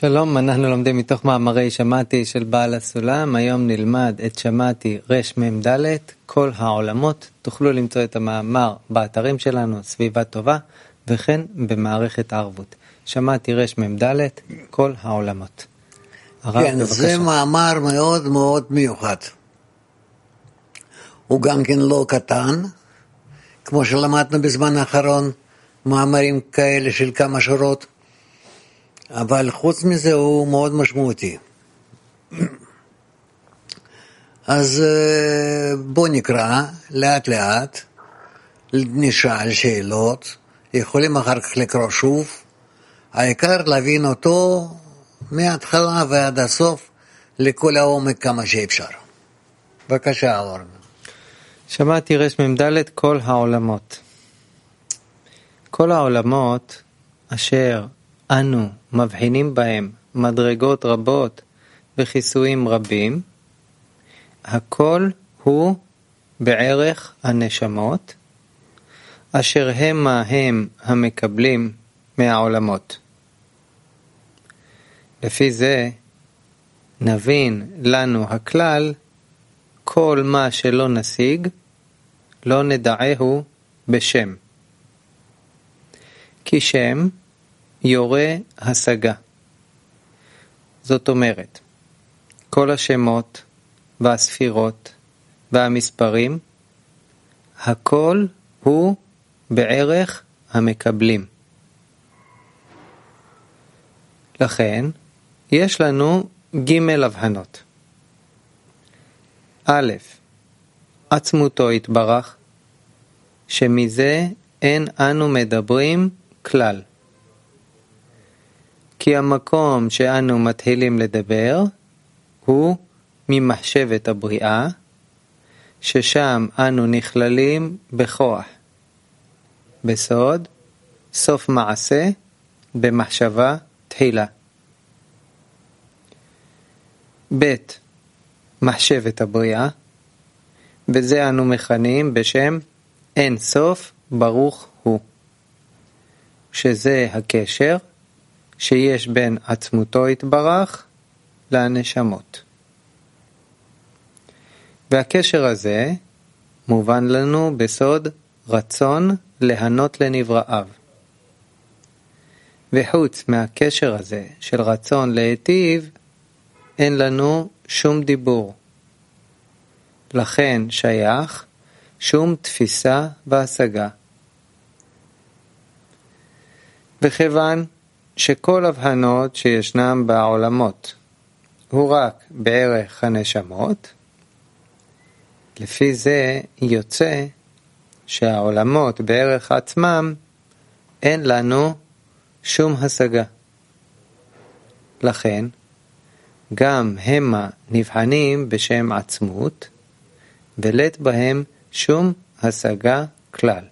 שלום, אנחנו לומדים מתוך מאמרי שמעתי של בעל הסולם. היום נלמד את שמעתי רמ"ד, כל העולמות. תוכלו למצוא את המאמר באתרים שלנו, סביבה טובה, וכן במערכת הערבות. שמעתי רמ"ד, כל העולמות. הרב, כן, בבקשה. זה מאמר מאוד מאוד מיוחד. הוא גם כן לא קטן, כמו שלמדנו בזמן האחרון, מאמרים כאלה של כמה שורות. אבל חוץ מזה הוא מאוד משמעותי. אז אה, בואו נקרא לאט לאט, נשאל שאלות, יכולים אחר כך לקרוא שוב, העיקר להבין אותו מההתחלה ועד הסוף לכל העומק כמה שאפשר. בבקשה, אורן. שמעתי רמ"ד כל העולמות. כל העולמות אשר אנו מבחינים בהם מדרגות רבות וכיסויים רבים, הכל הוא בערך הנשמות, אשר המה הם המקבלים מהעולמות. לפי זה נבין לנו הכלל, כל מה שלא נשיג, לא נדעהו בשם. כי שם יורה השגה. זאת אומרת, כל השמות והספירות והמספרים, הכל הוא בערך המקבלים. לכן, יש לנו ג' הבחנות. א', עצמותו יתברך, שמזה אין אנו מדברים כלל. כי המקום שאנו מתחילים לדבר הוא ממחשבת הבריאה, ששם אנו נכללים בכוח, בסוד, סוף מעשה, במחשבה תחילה. ב. מחשבת הבריאה, וזה אנו מכנים בשם אין סוף ברוך הוא, שזה הקשר שיש בין עצמותו יתברך לנשמות. והקשר הזה מובן לנו בסוד רצון להנות לנבראיו. וחוץ מהקשר הזה של רצון להיטיב, אין לנו שום דיבור. לכן שייך שום תפיסה והשגה. וכיוון שכל הבחנות שישנם בעולמות הוא רק בערך הנשמות, לפי זה יוצא שהעולמות בערך עצמם אין לנו שום השגה. לכן, גם המה נבחנים בשם עצמות, ולית בהם שום השגה כלל.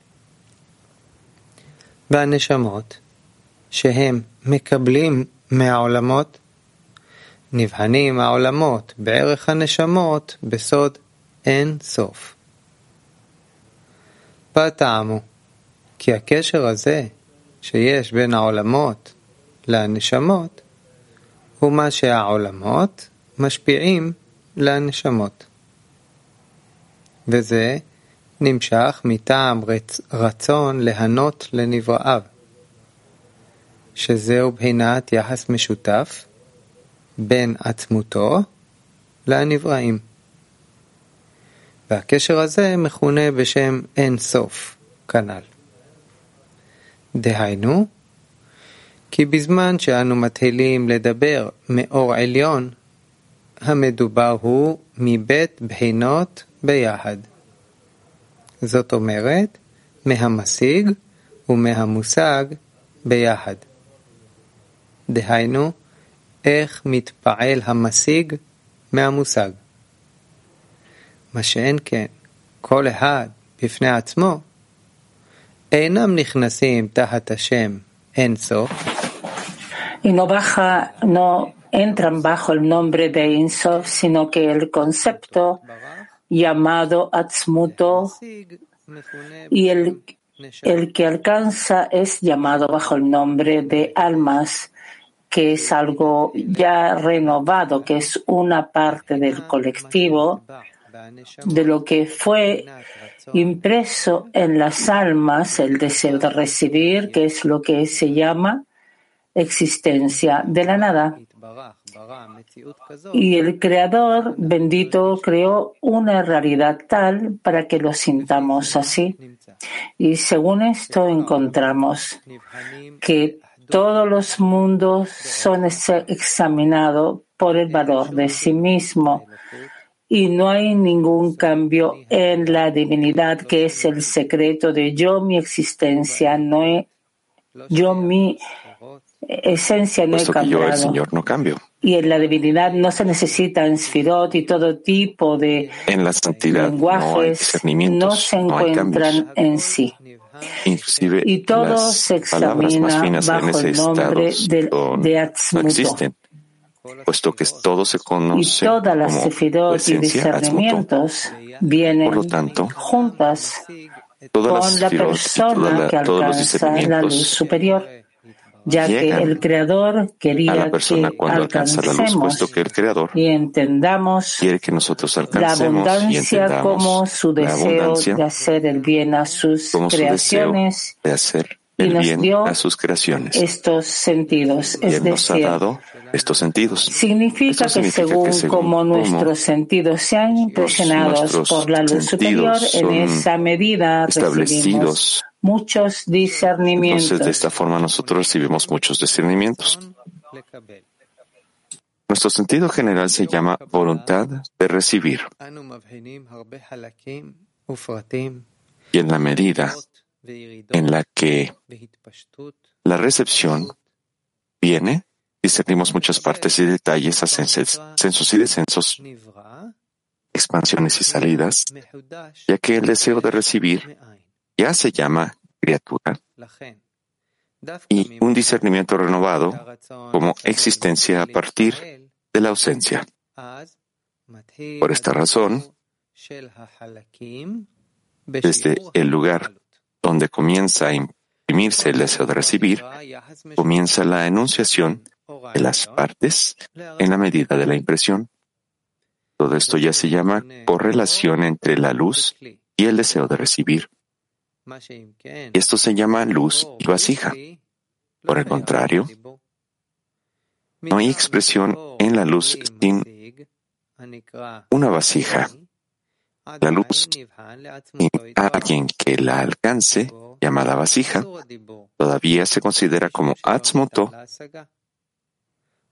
והנשמות, שהם מקבלים מהעולמות, נבחנים העולמות בערך הנשמות בסוד אין סוף. בטעמו, כי הקשר הזה שיש בין העולמות לנשמות, הוא מה שהעולמות משפיעים לנשמות. וזה נמשך מטעם רצון להנות לנבראיו. שזהו בחינת יחס משותף בין עצמותו לנבראים. והקשר הזה מכונה בשם אין סוף, כנ"ל. דהיינו, כי בזמן שאנו מתחילים לדבר מאור עליון, המדובר הוא מבית בחינות ביחד. זאת אומרת, מהמשיג ומהמושג ביחד. דהיינו, איך מתפעל המשיג מהמושג. מה שאין כן, כל אחד בפני עצמו, אינם נכנסים תחת השם אין סוף. Y no baja, no entran bajo el nombre de Insof, sino que el concepto llamado Atzmuto y el, el que alcanza es llamado bajo el nombre de almas que es algo ya renovado, que es una parte del colectivo, de lo que fue impreso en las almas, el deseo de recibir, que es lo que se llama existencia de la nada. Y el Creador bendito creó una realidad tal para que lo sintamos así. Y según esto encontramos que todos los mundos son examinados por el valor de sí mismo y no hay ningún cambio en la divinidad que es el secreto de yo mi existencia no he, yo mi esencia no he cambiado. yo el Señor no cambio. Y en la divinidad no se necesitan sfirot y todo tipo de en la santidad lenguajes no, se encuentran en sí. Inclusive y todo se examina bajo el nombre de, de no existen puesto que todo se conoce y todas las sefirot y discernimientos vienen Por lo tanto, juntas todas con la persona que alcanza la luz superior, ya que el Creador quería a la persona que cuando alcanza la luz, puesto que el Creador y entendamos quiere que nosotros la alcancemos abundancia como su deseo de hacer el bien a sus su creaciones de hacer y nos bien dio a sus creaciones. estos sentidos. Es Él nos ha decir, dado estos sentidos. Significa que significa según que según como nuestros sentidos sean impresionados por la luz superior, en esa medida recibimos. Muchos discernimientos. Entonces, de esta forma nosotros recibimos muchos discernimientos. Nuestro sentido general se llama voluntad de recibir. Y en la medida en la que la recepción viene, discernimos muchas partes y detalles, ascensos y descensos, expansiones y salidas, ya que el deseo de recibir ya se llama criatura. Y un discernimiento renovado como existencia a partir de la ausencia. Por esta razón, desde el lugar donde comienza a imprimirse el deseo de recibir, comienza la enunciación de las partes en la medida de la impresión. Todo esto ya se llama correlación entre la luz y el deseo de recibir. Esto se llama luz y vasija. Por el contrario, no hay expresión en la luz sin una vasija. La luz sin alguien que la alcance, llamada vasija, todavía se considera como atzmoto,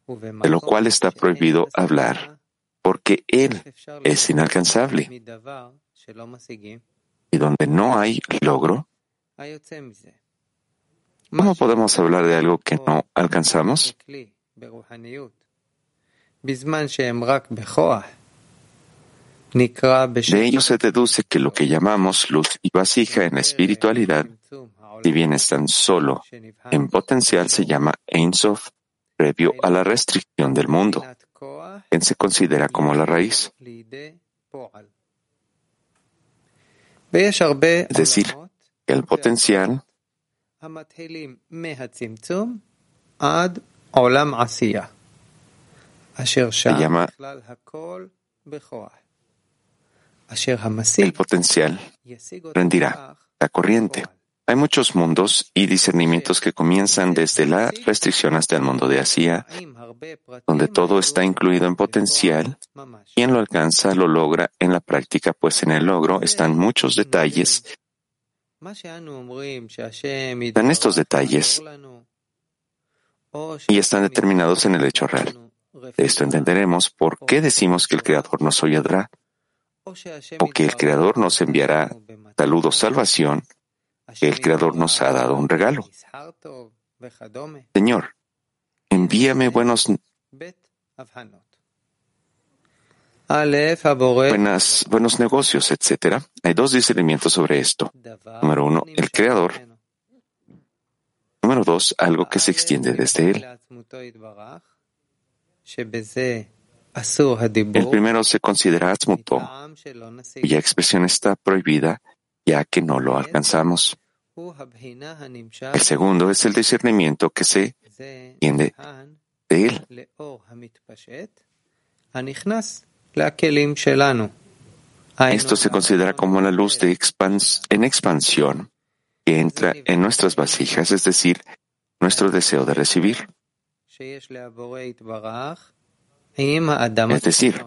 de lo cual está prohibido hablar, porque él es inalcanzable. Y donde no hay logro, ¿cómo podemos hablar de algo que no alcanzamos? De ello se deduce que lo que llamamos luz y vasija en la espiritualidad, si bien están solo en potencial, se llama Ein Sof, previo a la restricción del mundo, quien se considera como la raíz. Es decir, el potencial se llama el potencial rendirá la corriente. Hay muchos mundos y discernimientos que comienzan desde la restricción hasta el mundo de Asia, donde todo está incluido en potencial. Quien lo alcanza lo logra en la práctica, pues en el logro están muchos detalles. Están estos detalles y están determinados en el hecho real. Esto entenderemos por qué decimos que el Creador nos oyará o que el Creador nos enviará salud o salvación, que el Creador nos ha dado un regalo. Señor, envíame buenos, buenas, buenos negocios, etc. Hay dos discernimientos sobre esto. Número uno, el Creador. Número dos, algo que se extiende desde Él. El primero se considera Atzmuto, cuya expresión está prohibida ya que no lo alcanzamos. El segundo es el discernimiento que se tiende de él. Esto se considera como la luz de en expansión que entra en nuestras vasijas, es decir, nuestro deseo de recibir. Es decir,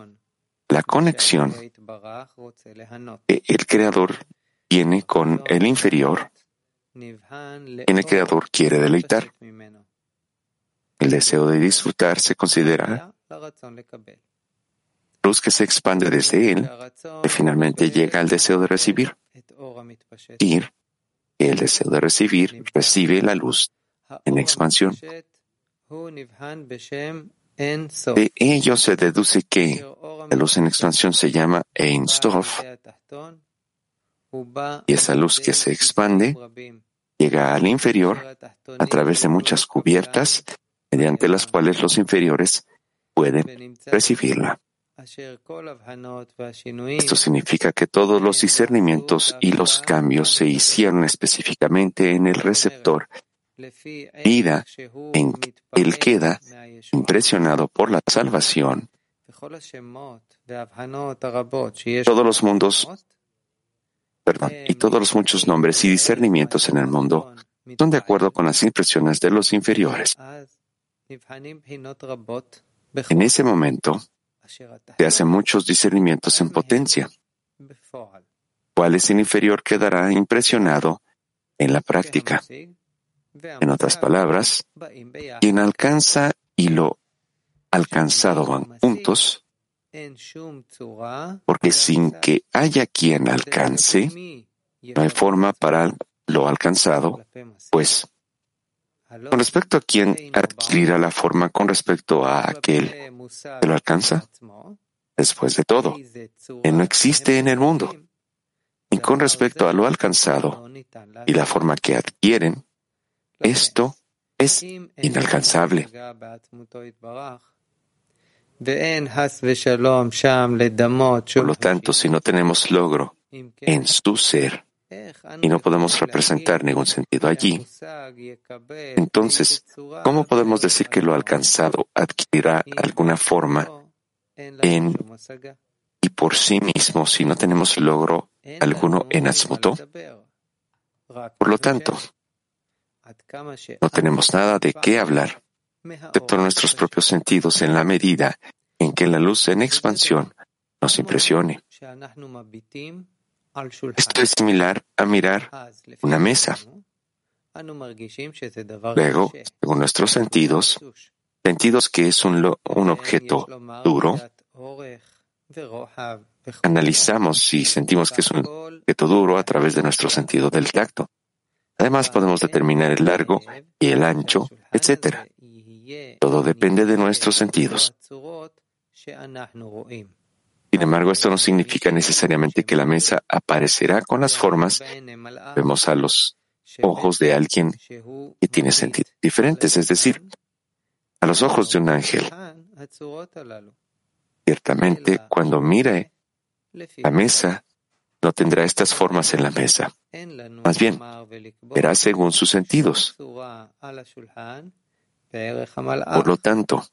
la conexión que el Creador tiene con el inferior, en el Creador quiere deleitar. El deseo de disfrutar se considera luz que se expande desde él, que finalmente llega al deseo de recibir. Y el deseo de recibir recibe la luz en expansión. De ello se deduce que la luz en expansión se llama Ein y esa luz que se expande llega al inferior a través de muchas cubiertas mediante las cuales los inferiores pueden recibirla. Esto significa que todos los discernimientos y los cambios se hicieron específicamente en el receptor, vida en que él queda impresionado por la salvación. Todos los mundos, perdón, y todos los muchos nombres y discernimientos en el mundo son de acuerdo con las impresiones de los inferiores. En ese momento, se hacen muchos discernimientos en potencia. ¿Cuál es el inferior quedará impresionado en la práctica? En otras palabras, quien alcanza y lo alcanzado van juntos, porque sin que haya quien alcance, no hay forma para lo alcanzado, pues con respecto a quién adquirirá la forma con respecto a aquel que lo alcanza, después de todo, él no existe en el mundo. Y con respecto a lo alcanzado y la forma que adquieren, esto es inalcanzable. Por lo tanto, si no tenemos logro en su ser, y no podemos representar ningún sentido allí, entonces, ¿cómo podemos decir que lo alcanzado adquirirá alguna forma en y por sí mismo si no tenemos logro alguno en Atzmuto? Por lo tanto, no tenemos nada de qué hablar, excepto nuestros propios sentidos en la medida en que la luz en expansión nos impresione. Esto es similar a mirar una mesa. Luego, según nuestros sentidos, sentidos que es un, un objeto duro, analizamos y sentimos que es un objeto duro a través de nuestro sentido del tacto. Además, podemos determinar el largo y el ancho, etc. Todo depende de nuestros sentidos. Sin embargo, esto no significa necesariamente que la mesa aparecerá con las formas vemos a los ojos de alguien que tiene sentidos diferentes, es decir, a los ojos de un ángel. Ciertamente, cuando mire la mesa, no tendrá estas formas en la mesa. Más bien, verá según sus sentidos. Por lo tanto,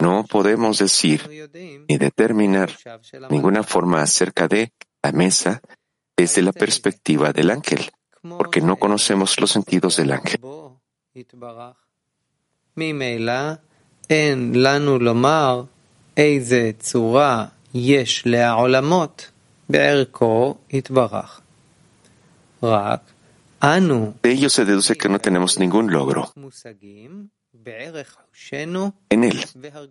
no podemos decir ni determinar ninguna forma acerca de la mesa desde la perspectiva del ángel, porque no conocemos los sentidos del ángel. De ello se deduce que no tenemos ningún logro. En él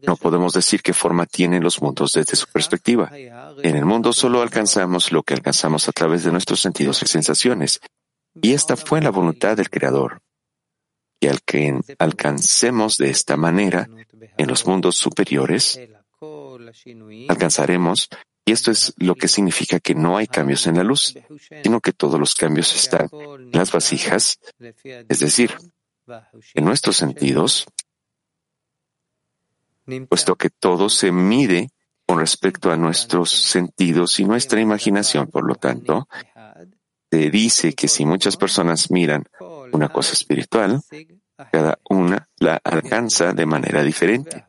no podemos decir qué forma tienen los mundos desde su perspectiva. En el mundo solo alcanzamos lo que alcanzamos a través de nuestros sentidos y sensaciones. Y esta fue la voluntad del Creador. Y al que alcancemos de esta manera en los mundos superiores, alcanzaremos, y esto es lo que significa que no hay cambios en la luz, sino que todos los cambios están en las vasijas, es decir, en nuestros sentidos, puesto que todo se mide con respecto a nuestros sentidos y nuestra imaginación. Por lo tanto, se dice que si muchas personas miran una cosa espiritual, Cada una la alcanza de manera diferente,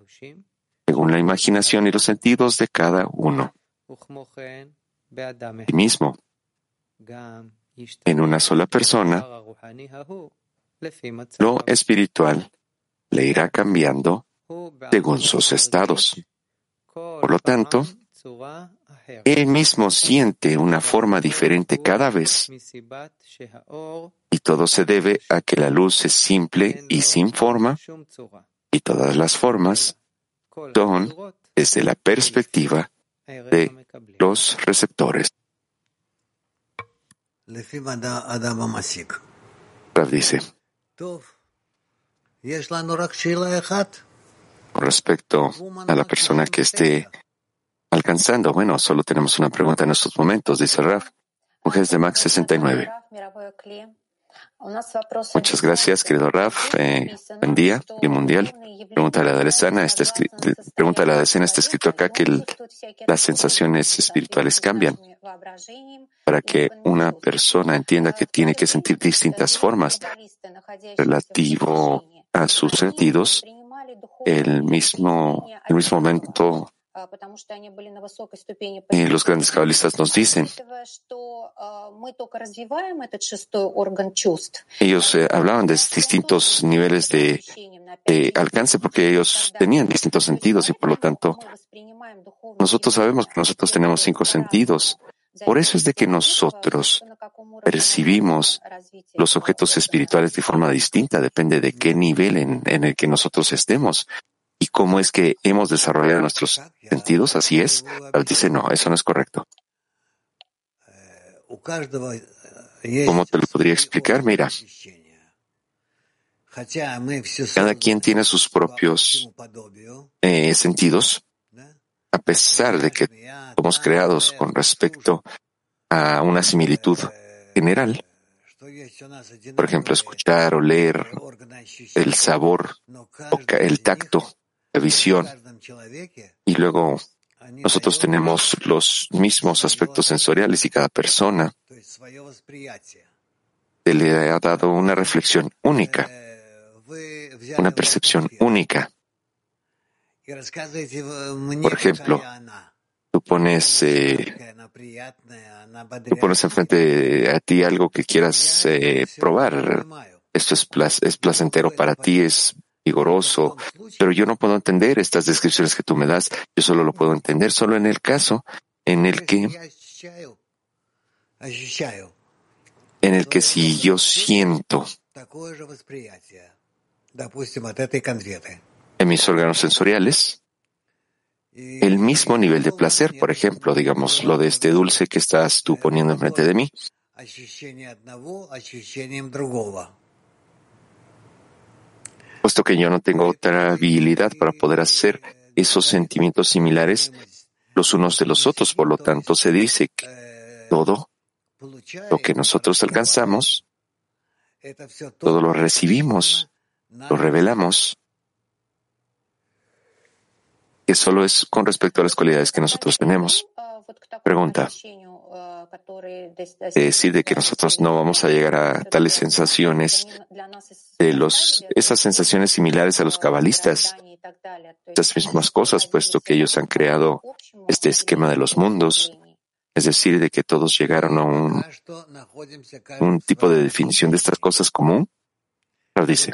según la imaginación y los sentidos de cada uno. Y mismo, en una sola persona, lo espiritual le irá cambiando según sus estados. Por lo tanto, él mismo siente una forma diferente cada vez. y todo se debe a que la luz es simple y sin forma y todas las formas son desde la perspectiva de los receptores. Rav dice, respecto a la persona que esté alcanzando, bueno, solo tenemos una pregunta en estos momentos, dice Raf. Mujeres de Max 69. Muchas gracias, querido Raf. Eh, buen día, y mundial. Pregunta de la decena está, pregunta de la está escrito acá que las sensaciones espirituales cambian. Para que una persona entienda que tiene que sentir distintas formas relativo a sus sentidos, el mismo, el mismo momento y los grandes cabalistas nos dicen, ellos eh, hablaban de distintos niveles de, alcance porque ellos tenían distintos sentidos y por lo tanto nosotros sabemos que nosotros tenemos cinco sentidos. Por eso es de que nosotros percibimos los objetos espirituales de forma distinta, depende de qué nivel en el que nosotros estemos y cómo es que hemos desarrollado nuestros sentidos, así es. dice, no, eso no es correcto. ¿Cómo te lo podría explicar? Mira, cada quien tiene sus propios eh, sentidos, a pesar de que somos creados con respecto a una similitud general. Por ejemplo, escuchar, oler, el sabor, el tacto la visión. Y luego nosotros tenemos los mismos aspectos sensoriales y cada persona le ha dado una reflexión única, una percepción única. Por ejemplo, pones, eh, tú pones enfrente a ti algo que quieras eh, probar. Esto es, es placentero para ti, es vigoroso, pero yo no puedo entender estas descripciones que tú me das, yo solo lo puedo entender solo en el caso en el que en el que si yo siento en mis órganos sensoriales el mismo nivel de placer, por ejemplo, digamos lo de este dulce que estás tú poniendo enfrente de mí, puesto que yo no tengo otra habilidad para poder hacer esos sentimientos similares los unos de los otros. Por lo tanto, se dice que todo lo que nosotros alcanzamos, todo lo recibimos, lo revelamos, que solo es con respecto a las cualidades que nosotros tenemos. Pregunta decir de que nosotros no vamos a llegar a tales sensaciones, de los, esas sensaciones similares a los cabalistas, esas mismas cosas, puesto que ellos han creado este esquema de los mundos, es decir, de que todos llegaron a un, un tipo de definición de estas cosas común. Dice,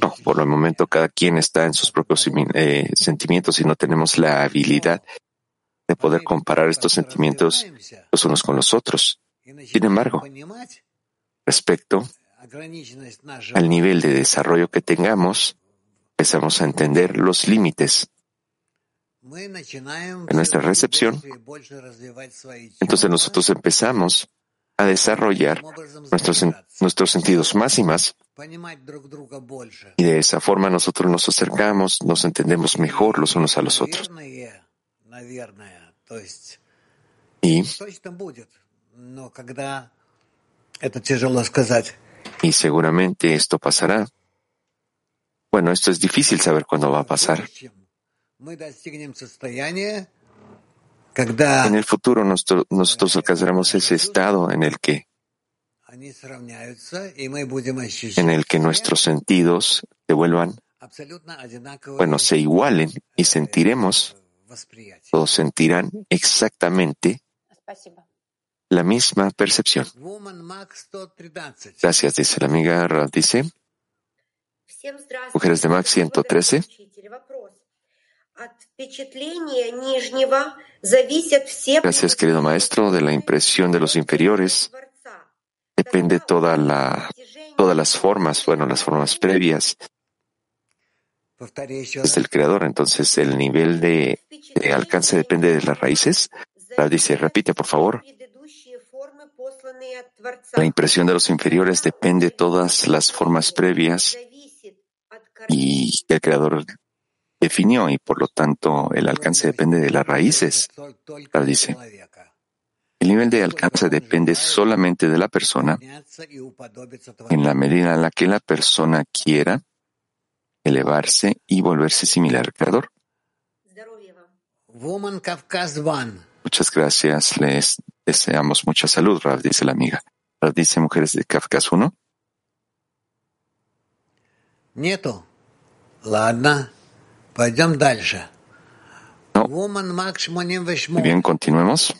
no, por el momento cada quien está en sus propios eh, sentimientos y no tenemos la habilidad de poder comparar estos sentimientos los unos con los otros. Sin embargo, respecto al nivel de desarrollo que tengamos, empezamos a entender los límites de nuestra recepción. Entonces nosotros empezamos a desarrollar nuestros, nuestros sentidos más y más. Y de esa forma nosotros nos acercamos, nos entendemos mejor los unos a los otros. Y, seguramente esto pasará. Bueno, esto es difícil saber cuándo va a pasar. En el futuro nosotros, nosotros alcanzaremos ese estado en el que en el que nuestros sentidos se vuelvan, bueno, se igualen y sentiremos, todos sentirán exactamente la misma percepción. Gracias, dice la amiga dice. Mujeres de Max 113. Gracias, querido maestro. De la impresión de los inferiores depende toda la, todas las formas, bueno, las formas previas desde el creador. Entonces, el nivel de, alcance depende de las raíces. dice, repite, por favor. La impresión de los inferiores depende de todas las formas previas y el creador definió y por lo tanto el alcance depende de las raíces. Tal dice, el nivel de alcance depende solamente de la persona. En la medida en la que la persona quiera elevarse y volverse similar al creador. Muchas gracias, les deseamos mucha salud, Rav, dice la amiga. Rav dice mujeres de Kafkas 1. Nieto. Ladna. No. Bien, continuemos.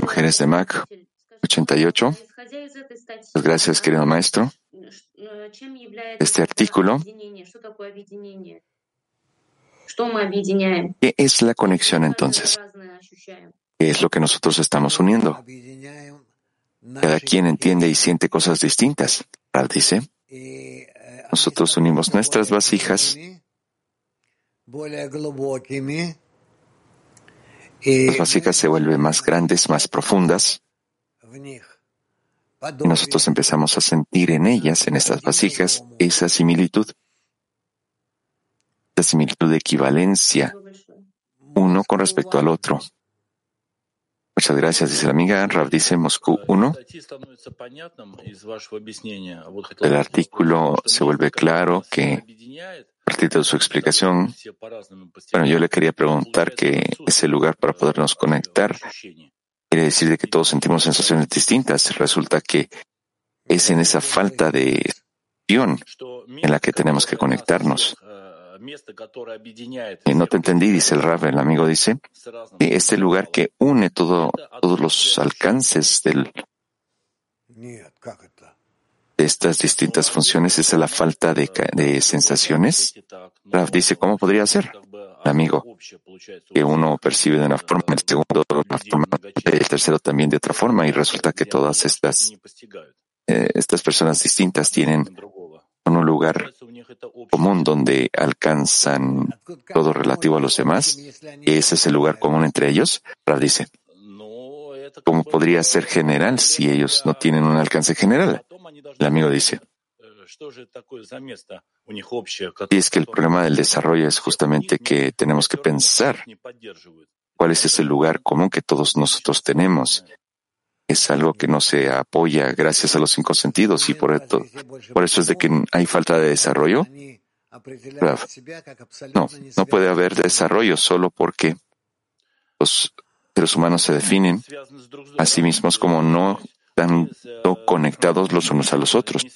Mujeres de Mac 88. Pues gracias, querido maestro. Este artículo. ¿Qué es la conexión entonces? ¿Qué es lo que nosotros estamos uniendo? Cada quien entiende y siente cosas distintas. Ralph dice nosotros unimos nuestras vasijas las vasijas se vuelven más grandes, más profundas. Y nosotros empezamos a sentir en ellas, en estas vasijas, esa similitud, esa similitud de equivalencia, uno con respecto al otro. Muchas gracias, dice la amiga. Rav dice Moscú 1. El artículo se vuelve claro que, a partir de su explicación, bueno, yo le quería preguntar que ese lugar para podernos conectar quiere decir de que todos sentimos sensaciones distintas. Resulta que es en esa falta de en la que tenemos que conectarnos. Y no te entendí, dice el Rab, el amigo dice, este lugar que une todo, todos los alcances del, de estas distintas funciones es la falta de, de sensaciones. Rab dice, ¿cómo podría ser? El amigo, que uno percibe de una forma, el segundo de otra forma, el tercero también de otra forma, y resulta que todas estas, eh, estas personas distintas tienen un lugar común donde alcanzan todo relativo a los demás, y ese es el lugar común entre ellos, Rav dice, ¿cómo podría ser general si ellos no tienen un alcance general? El amigo dice, y es que el problema del desarrollo es justamente que tenemos que pensar cuál es ese lugar común que todos nosotros tenemos es algo que no se apoya gracias a los cinco sentidos y por, eso es de que hay falta de desarrollo. No, no puede haber desarrollo solo porque los seres humanos se definen a sí mismos como no están conectados los unos a los otros,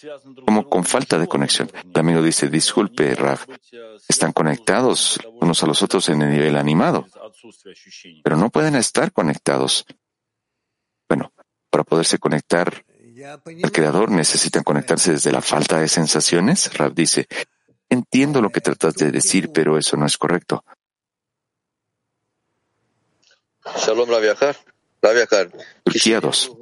como con falta de conexión. El amigo dice, disculpe, Rav, están conectados unos a los otros en el nivel animado, pero no pueden estar conectados. Bueno, para poderse conectar al Creador necesitan conectarse desde la falta de sensaciones. Rab dice, entiendo lo que tratas de decir, pero eso no es correcto. Turquía 2.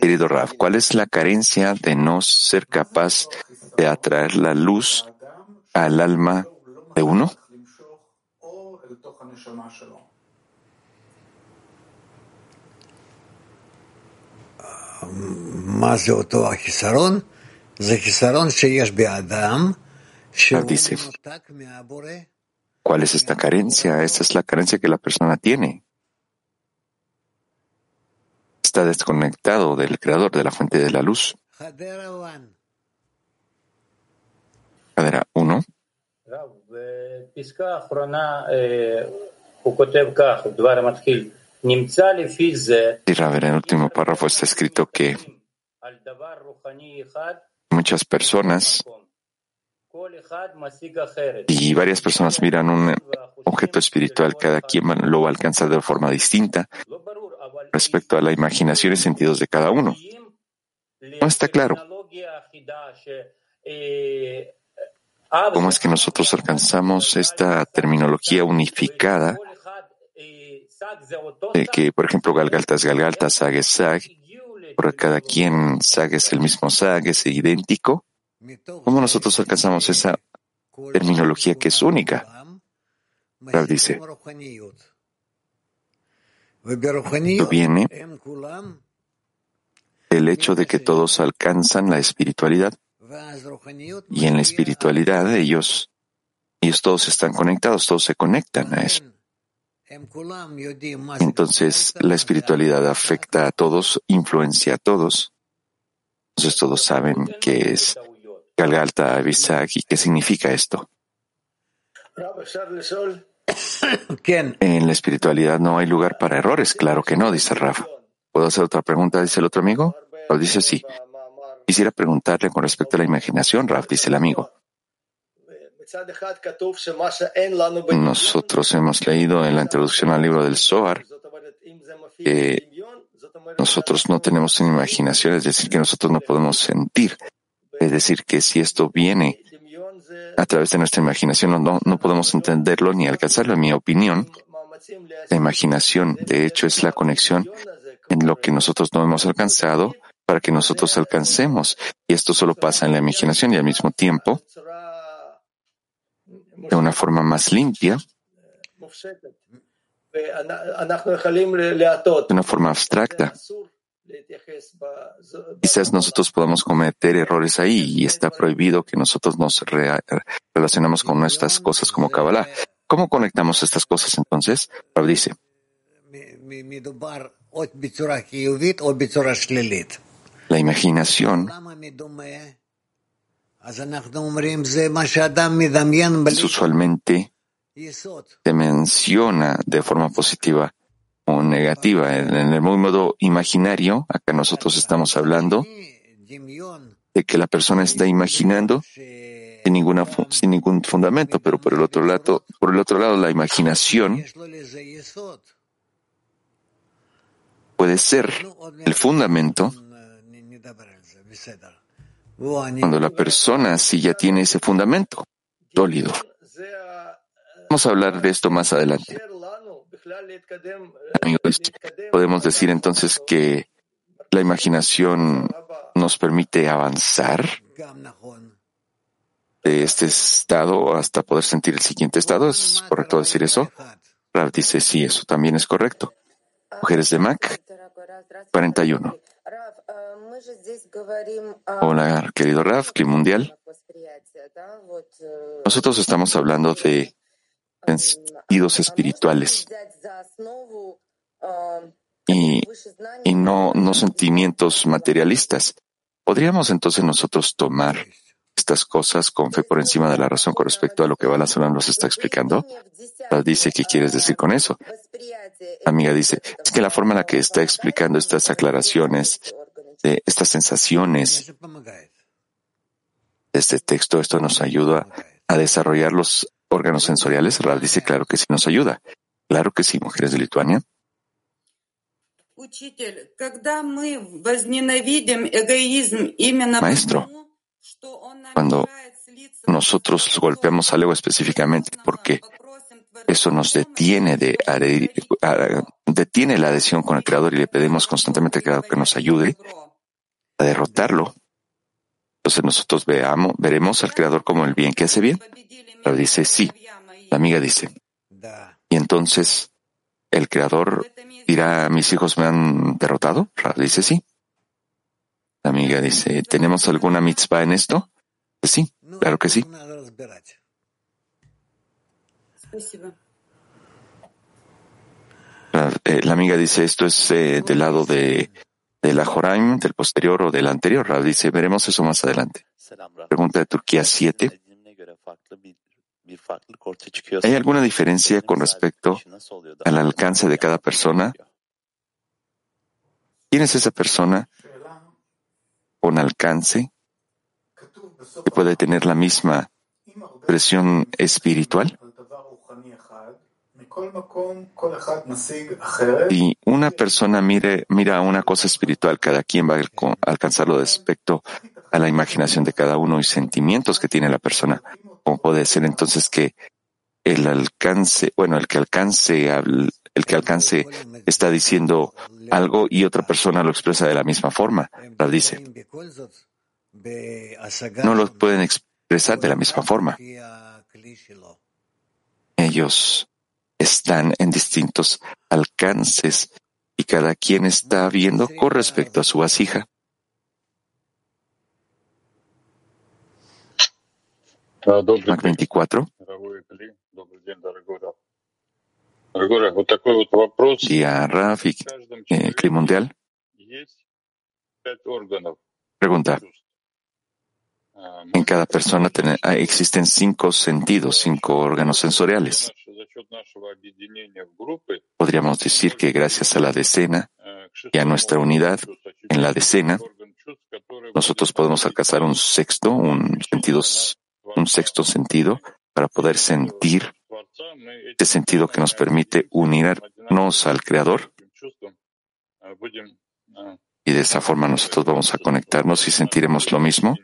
Querido Rav, ¿cuál es la carencia de no ser capaz de atraer la luz al alma de uno? Dice, ¿cuál es esta carencia? Esta es la carencia que la persona tiene. Está desconectado del creador, de la fuente de la luz. Cadera 1. Y Rav, en el último párrafo está escrito que muchas personas y varias personas miran un objeto espiritual, cada quien lo va a alcanzar de forma distinta respecto a la imaginación y sentidos de cada uno. No está claro. ¿Cómo es que nosotros alcanzamos esta terminología unificada? Que, por ejemplo, Galgalta es Galgalta, Sag Sag, por cada quien Sag es el mismo Sag, es idéntico. ¿Cómo nosotros alcanzamos esa terminología que es única? Rav dice, viene el hecho de que todos alcanzan la espiritualidad y en la espiritualidad ellos, ellos todos están conectados, todos se conectan a eso. Entonces la espiritualidad afecta a todos, influencia a todos. Entonces todos saben qué es Galgalta Avisag y qué significa esto. En la espiritualidad no hay lugar para errores, claro que no, dice Rafa. ¿Puedo hacer otra pregunta? Dice el otro amigo. Raf dice sí. Quisiera preguntarle con respecto a la imaginación, Raf, dice el amigo. Nosotros hemos leído en la introducción al libro del Zohar que nosotros no tenemos imaginación, es decir, que nosotros no podemos sentir. Es decir, que si esto viene a través de nuestra imaginación, no, no podemos entenderlo ni alcanzarlo. En mi opinión, la imaginación, de hecho, es la conexión en lo que nosotros no hemos alcanzado para que nosotros alcancemos. Y esto solo pasa en la imaginación y al mismo tiempo de una forma más limpia, de una forma abstracta. Quizás nosotros podamos cometer errores ahí y está prohibido que nosotros nos relacionamos con nuestras cosas como Kabbalah. ¿Cómo conectamos estas cosas entonces? Rav dice. La imaginación usualmente se menciona de forma positiva o negativa. En el modo imaginario, acá nosotros estamos hablando de que la persona está imaginando sin, ninguna, sin ningún fundamento, pero por el otro lado, por el otro lado, la imaginación puede ser el fundamento cuando la persona sí ya tiene ese fundamento sólido. Vamos a hablar de esto más adelante. Amigos, podemos decir entonces que la imaginación nos permite avanzar de este estado hasta poder sentir el siguiente estado. ¿Es correcto decir eso? Rav dice, sí, eso también es correcto. Mujeres de Mac, 41. Hola, querido Raf, Clima Mundial. Nosotros estamos hablando de sentidos espirituales y, y no, no sentimientos materialistas. ¿Podríamos entonces nosotros tomar estas cosas con fe por encima de la razón con respecto a lo que Balasuna nos está explicando? Dice, ¿qué quieres decir con eso? Amiga dice, es que la forma en la que está explicando estas aclaraciones de estas sensaciones de este texto, esto nos ayuda a desarrollar los órganos sensoriales. Rav dice, claro que sí nos ayuda. Claro que sí, mujeres de Lituania. Maestro, cuando nosotros golpeamos al ego específicamente porque eso nos detiene de detiene la adhesión con el Creador y le pedimos constantemente que nos ayude, a derrotarlo. Entonces nosotros veamos, veremos al Creador como el bien que hace bien. Pero dice sí. La amiga dice. Y entonces el Creador dirá, mis hijos me han derrotado. dice sí. La amiga dice, ¿tenemos alguna mitzvah en esto? sí, claro que sí. La, eh, la amiga dice, esto es eh, del lado de de la Joraim, del posterior o del anterior. Rav dice, veremos eso más adelante. Pregunta de Turquía 7. ¿Hay alguna diferencia con respecto al alcance de cada persona ¿Quién es esa persona con alcance que puede tener la misma presión espiritual? Si una persona mire, mira una cosa espiritual, cada quien va a alcanzarlo respecto a la imaginación de cada uno y sentimientos que tiene la persona. ¿Cómo puede ser entonces que el alcance, bueno, el que alcance, el que alcance está diciendo algo y otra persona lo expresa de la misma forma? La dice. No lo pueden expresar de la misma forma. Ellos están en distintos alcances y cada quien está viendo con respecto a su vasija. Mac 24. Y a Raf y eh, Mundial. Pregunta. En cada persona ah, existen cinco sentidos, cinco órganos sensoriales. Podríamos decir que gracias a la decena y a nuestra unidad en la decena, nosotros podemos alcanzar un sexto, un sentido, un sexto sentido para poder sentir este sentido que nos permite unirnos al Creador. Y de esa forma nosotros vamos a conectarnos y sentiremos lo mismo.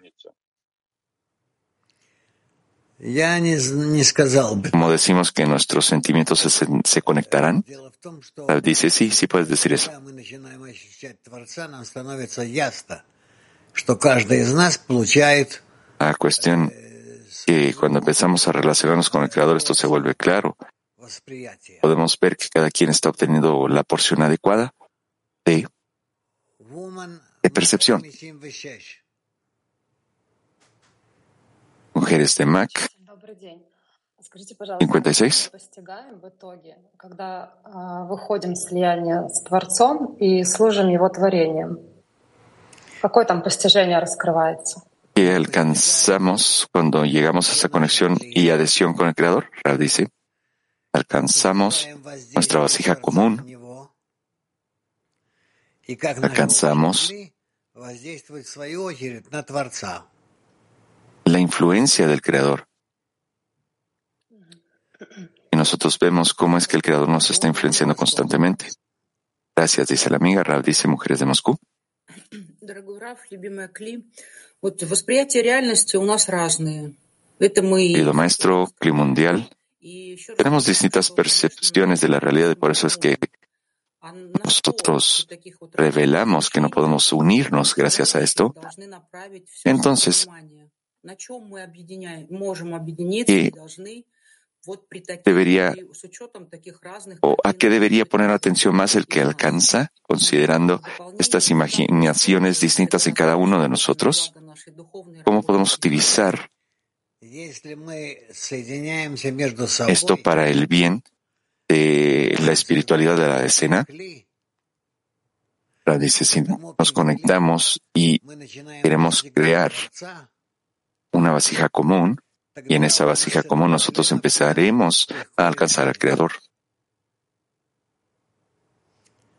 Como decimos que nuestros sentimientos se, se conectarán, dice sí, sí puedes decir eso. La cuestión que cuando empezamos a relacionarnos con el Creador esto se vuelve claro. Podemos ver que cada quien está obteniendo la porción adecuada de, de percepción. Mujeres de Mac 56. ¿Qué alcanzamos cuando llegamos a esa conexión y adhesión con el Creador? Rav dice, alcanzamos nuestra vasija común, alcanzamos la influencia del Creador. Y nosotros vemos cómo es que el Creador nos está influenciando constantemente. Gracias, dice la amiga. Rav dice Mujeres de Moscú. Querido maestro, Cli mundial, tenemos distintas percepciones de la realidad y por eso es que nosotros revelamos que no podemos unirnos gracias a esto. Entonces, debería o a qué debería poner atención más el que alcanza, considerando estas imaginaciones distintas en cada uno de nosotros? ¿Cómo podemos utilizar esto para el bien de la espiritualidad de la escena? Dice, si nos conectamos y queremos crear una vasija común, y en esa vasija común nosotros empezaremos a alcanzar al Creador.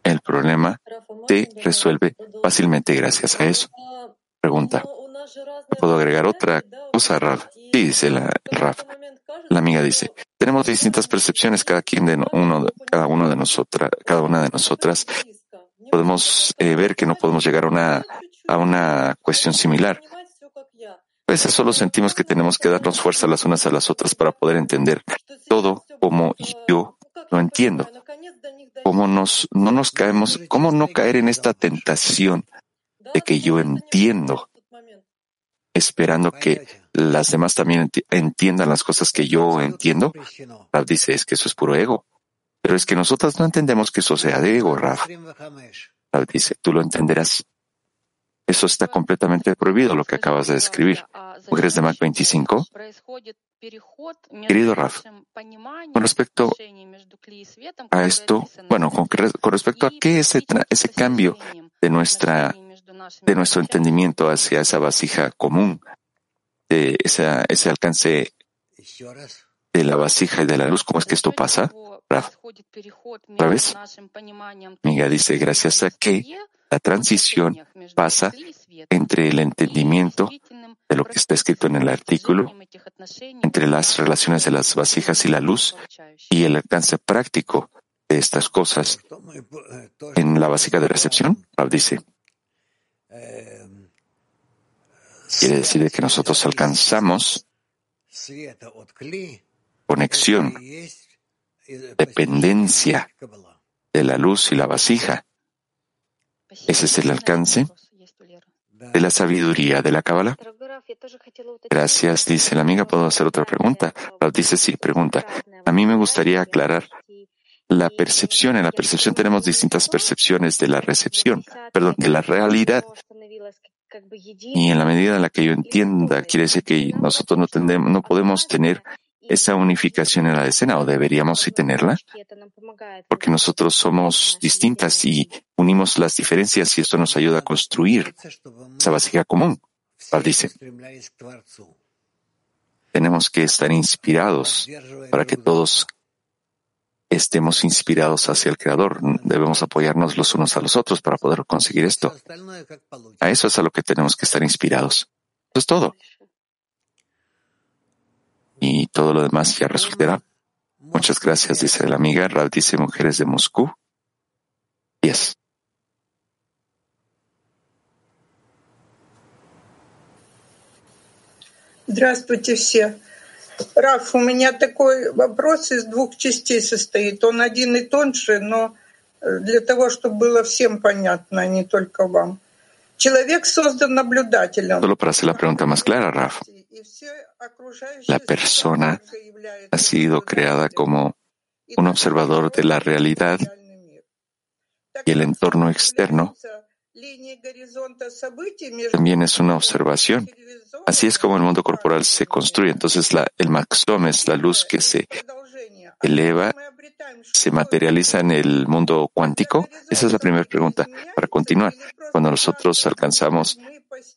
El problema se resuelve fácilmente gracias a eso. Pregunta. ¿Puedo agregar otra cosa, Raf? Sí, dice la, Raf. La amiga dice, tenemos distintas percepciones, cada quien de uno, cada uno de nosotras, cada una de nosotras. Podemos eh, ver que no podemos llegar a una, a una cuestión similar. A veces solo sentimos que tenemos que darnos fuerza las unas a las otras para poder entender todo como yo lo entiendo. Cómo no nos caemos, cómo no caer en esta tentación de que yo entiendo, esperando que las demás también entiendan las cosas que yo entiendo. Rav dice, es que eso es puro ego. Pero es que nosotras no entendemos que eso sea de ego, Rav. Rav dice, tú lo entenderás. Eso está completamente prohibido, lo que acabas de describir. Mujeres de Mac 25. Querido Raf, con respecto a esto, bueno, con, respecto a qué ese, ese cambio de nuestra, de nuestro entendimiento hacia esa vasija común, de ese alcance de la vasija y de la luz. ¿Cómo es que esto pasa? Otra vez, Miga dice, gracias a que la transición pasa entre el entendimiento de lo que está escrito en el artículo, entre las relaciones de las vasijas y la luz y el alcance práctico de estas cosas en la vasija de recepción. Rab dice, quiere decir que nosotros alcanzamos conexión, dependencia de la luz y la vasija. Ese es el alcance de la sabiduría de la Cábala. Gracias, dice la amiga. ¿Puedo hacer otra pregunta? dice sí, pregunta. A mí me gustaría aclarar la percepción. En la percepción tenemos distintas percepciones de la recepción, perdón, de la realidad. Y en la medida en la que yo entienda, quiere decir que nosotros no podemos tener esa unificación en la escena o deberíamos sí tenerla, porque nosotros somos distintas y unimos las diferencias y esto nos ayuda a construir esa básica común. dice, tenemos que estar inspirados para que todos estemos inspirados hacia el Creador. Debemos apoyarnos los unos a los otros para poder conseguir esto. A eso es a lo que tenemos que estar inspirados. Eso es todo todo lo demás ya resultará. Muchas gracias, dice la amiga. Rav dice Mujeres de Moscú. Yes. Здравствуйте все. Раф, у меня такой вопрос из двух частей состоит. Он один и тоньше, но для того, чтобы было всем понятно, а не только вам. Человек создан наблюдателем. Solo para hacer la pregunta más clara, Raf. la persona ha sido creada como un observador de la realidad y el entorno externo también es una observación. Así es como el mundo corporal se construye. Entonces la, el maxom es la luz que se eleva, se materializa en el mundo cuántico. Esa es la primera pregunta. Para continuar, cuando nosotros alcanzamos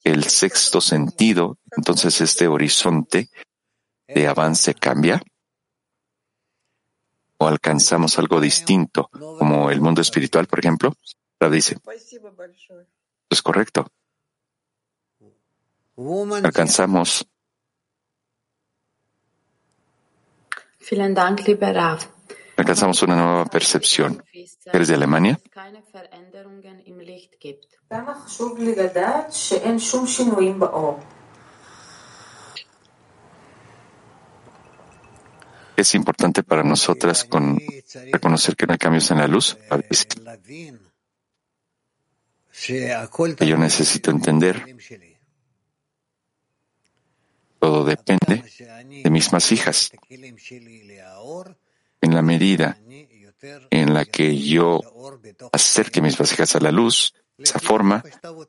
el sexto sentido, entonces este horizonte de avance cambia o alcanzamos algo distinto, como el mundo espiritual, por ejemplo. Rab dice, es correcto. Alcanzamos. Alcanzamos una nueva percepción. ¿Eres de Alemania? Es importante para nosotras con reconocer que no hay cambios en la luz. Yo necesito entender. Todo depende de mis hijas. En la medida en la que yo acerque mis vasijas a la luz, de esa forma,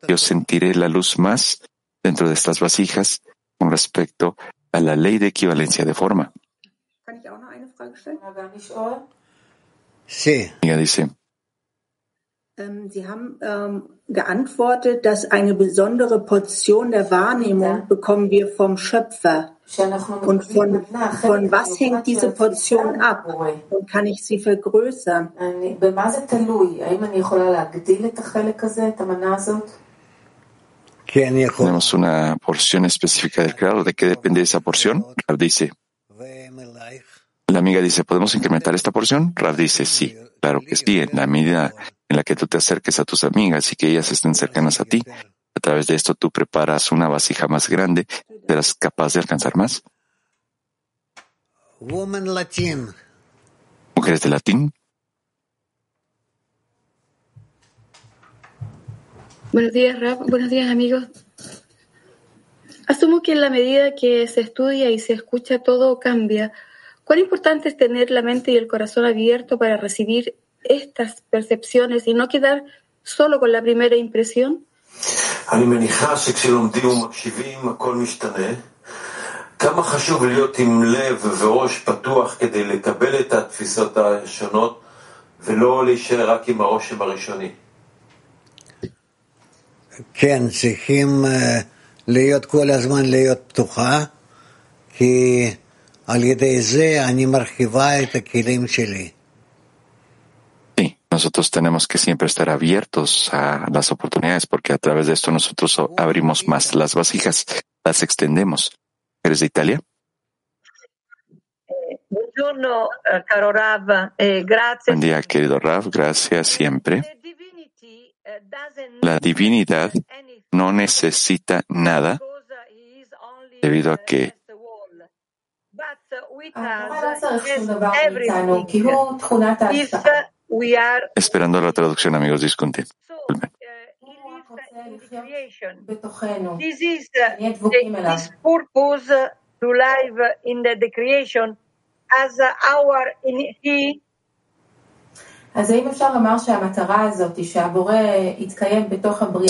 yo sentiré la luz más dentro de estas vasijas con respecto a la ley de equivalencia de forma. Sí. Ella dice, Sie haben ähm, geantwortet, dass eine besondere Portion der Wahrnehmung bekommen wir vom Schöpfer. Und von, von was hängt diese Portion ab? Und kann ich sie vergrößern? Tenemos una porción específica del creador. ¿De qué depende esa porción? Rav dice. La amiga dice, ¿podemos incrementar esta porción? Rav dice, sí, claro que sí, en la medida en la que tú te acerques a tus amigas y que ellas estén cercanas a ti. A través de esto tú preparas una vasija más grande, serás capaz de alcanzar más. Mujeres de latín. Buenos días, Rap. Buenos días, amigos. Asumo que en la medida que se estudia y se escucha todo cambia. ¿Cuán importante es tener la mente y el corazón abierto para recibir estas percepciones y no quedar solo con la primera impresión? כמה חשוב להיות עם לב וראש פתוח כדי לקבל את התפיסות השונות ולא להישאר רק עם הרושם הראשוני. כן, צריכים להיות כל הזמן להיות פתוחה, כי Sí, nosotros tenemos que siempre estar abiertos a las oportunidades porque a través de esto nosotros abrimos más las vasijas, las extendemos. ¿Eres de Italia? Buongiorno, caro Rav. Eh, grazie. Buen día, querido Rav. Gracias siempre. La divinidad no necesita nada debido a que Esperando la traducción, amigos, disculpen. This is the, this purpose to live in the, the creation as our in he ¿Ese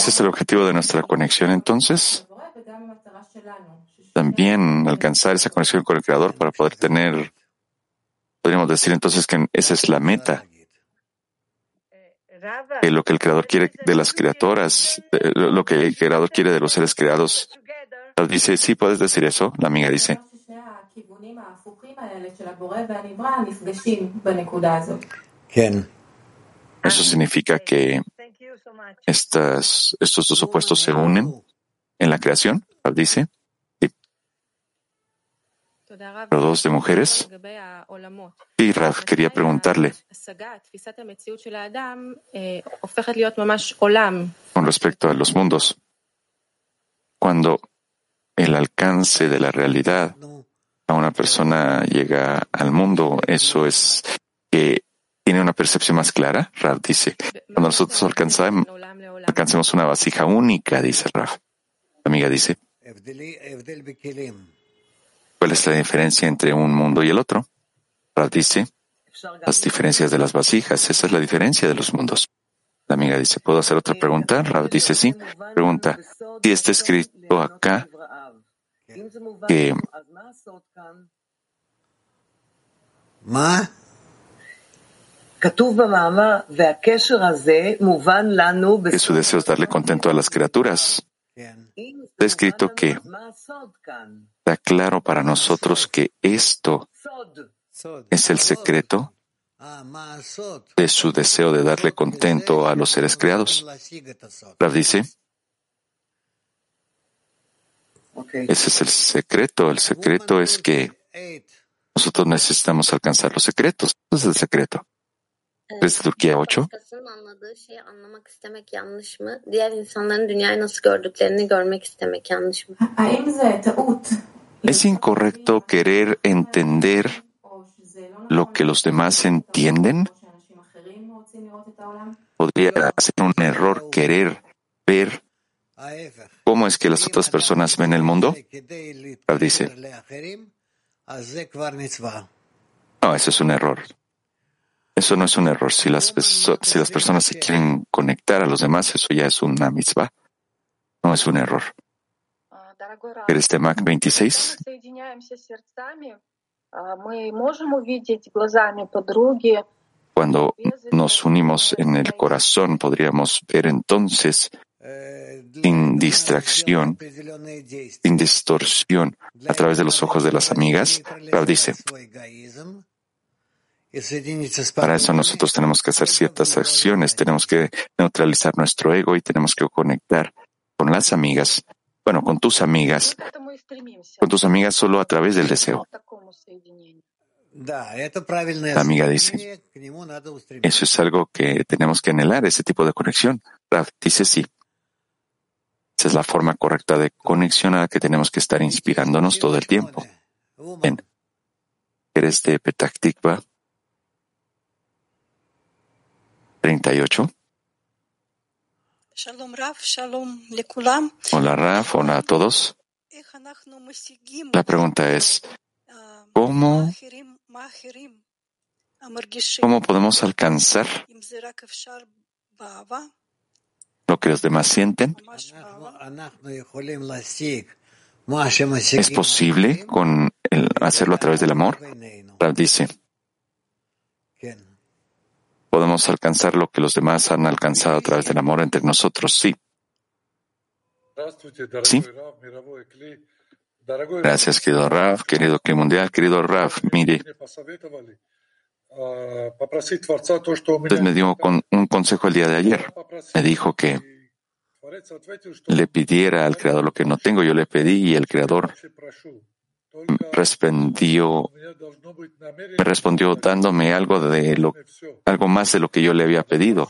es el objetivo de nuestra conexión entonces? También alcanzar esa conexión con el Creador para poder tener, podríamos decir entonces que esa es la meta. Que lo que el Creador quiere de las criaturas, lo que el Creador quiere de los seres creados. Dice, sí, puedes decir eso. La amiga dice. Eso significa que estas, estos dos opuestos se unen en la creación, dice. Los dos de mujeres. Y Rav quería preguntarle con respecto a los mundos. Cuando el alcance de la realidad a una persona llega al mundo, eso es que tiene una percepción más clara. Rav dice, cuando nosotros alcanzamos, alcancemos una vasija única, dice. La amiga dice, ¿cuál es la diferencia entre un mundo y el otro? Rav dice, las diferencias de las vasijas, esa es la diferencia de los mundos. La amiga dice, ¿puedo hacer otra pregunta? Rav dice, sí. Pregunta, si está escrito acá que que su deseo es darle contento a las criaturas. Está escrito que está claro para nosotros que esto es el secreto de su deseo de darle contento a los seres creados. Rav dice, ese es el secreto. El secreto es que nosotros necesitamos alcanzar los secretos. Ese es el secreto. Desde Turquía 8. ¿Es incorrecto querer entender lo que los demás entienden? ¿Podría ser un error querer ver cómo es que las otras personas ven el mundo? dice, no, eso es un error. Eso no es un error. Si las, si las personas se quieren conectar a los demás, eso ya es una mitzvah. No es un error. ¿Eres de Mac 26? Cuando nos unimos en el corazón, podríamos ver entonces sin distracción, sin distorsión, a través de los ojos de las amigas. Rav dice, para eso nosotros tenemos que hacer ciertas acciones, tenemos que neutralizar nuestro ego y tenemos que conectar con las amigas, bueno, con tus amigas, con tus amigas solo a través del deseo. La amiga dice, eso es algo que tenemos que anhelar, ese tipo de conexión. Rav dice sí. Esa es la forma correcta de conexión a que tenemos que estar inspirándonos todo el tiempo. Bien. ¿Eres de Petah 38. Hola Raf, hola a todos. La pregunta es, ¿cómo, cómo podemos alcanzar lo que los demás sienten? ¿Es posible con el hacerlo a través del amor? Raf dice, podemos alcanzar lo que los demás han alcanzado a través del amor entre nosotros, sí. Sí. Gracias, querido Rav, querido que mundial, querido Rav, mire. Usted me dio un consejo el día de ayer. Me dijo que le pidiera al Creador lo que no tengo. Yo le pedí y el Creador respondió, me respondió dándome algo de lo, algo más de lo que yo le había pedido.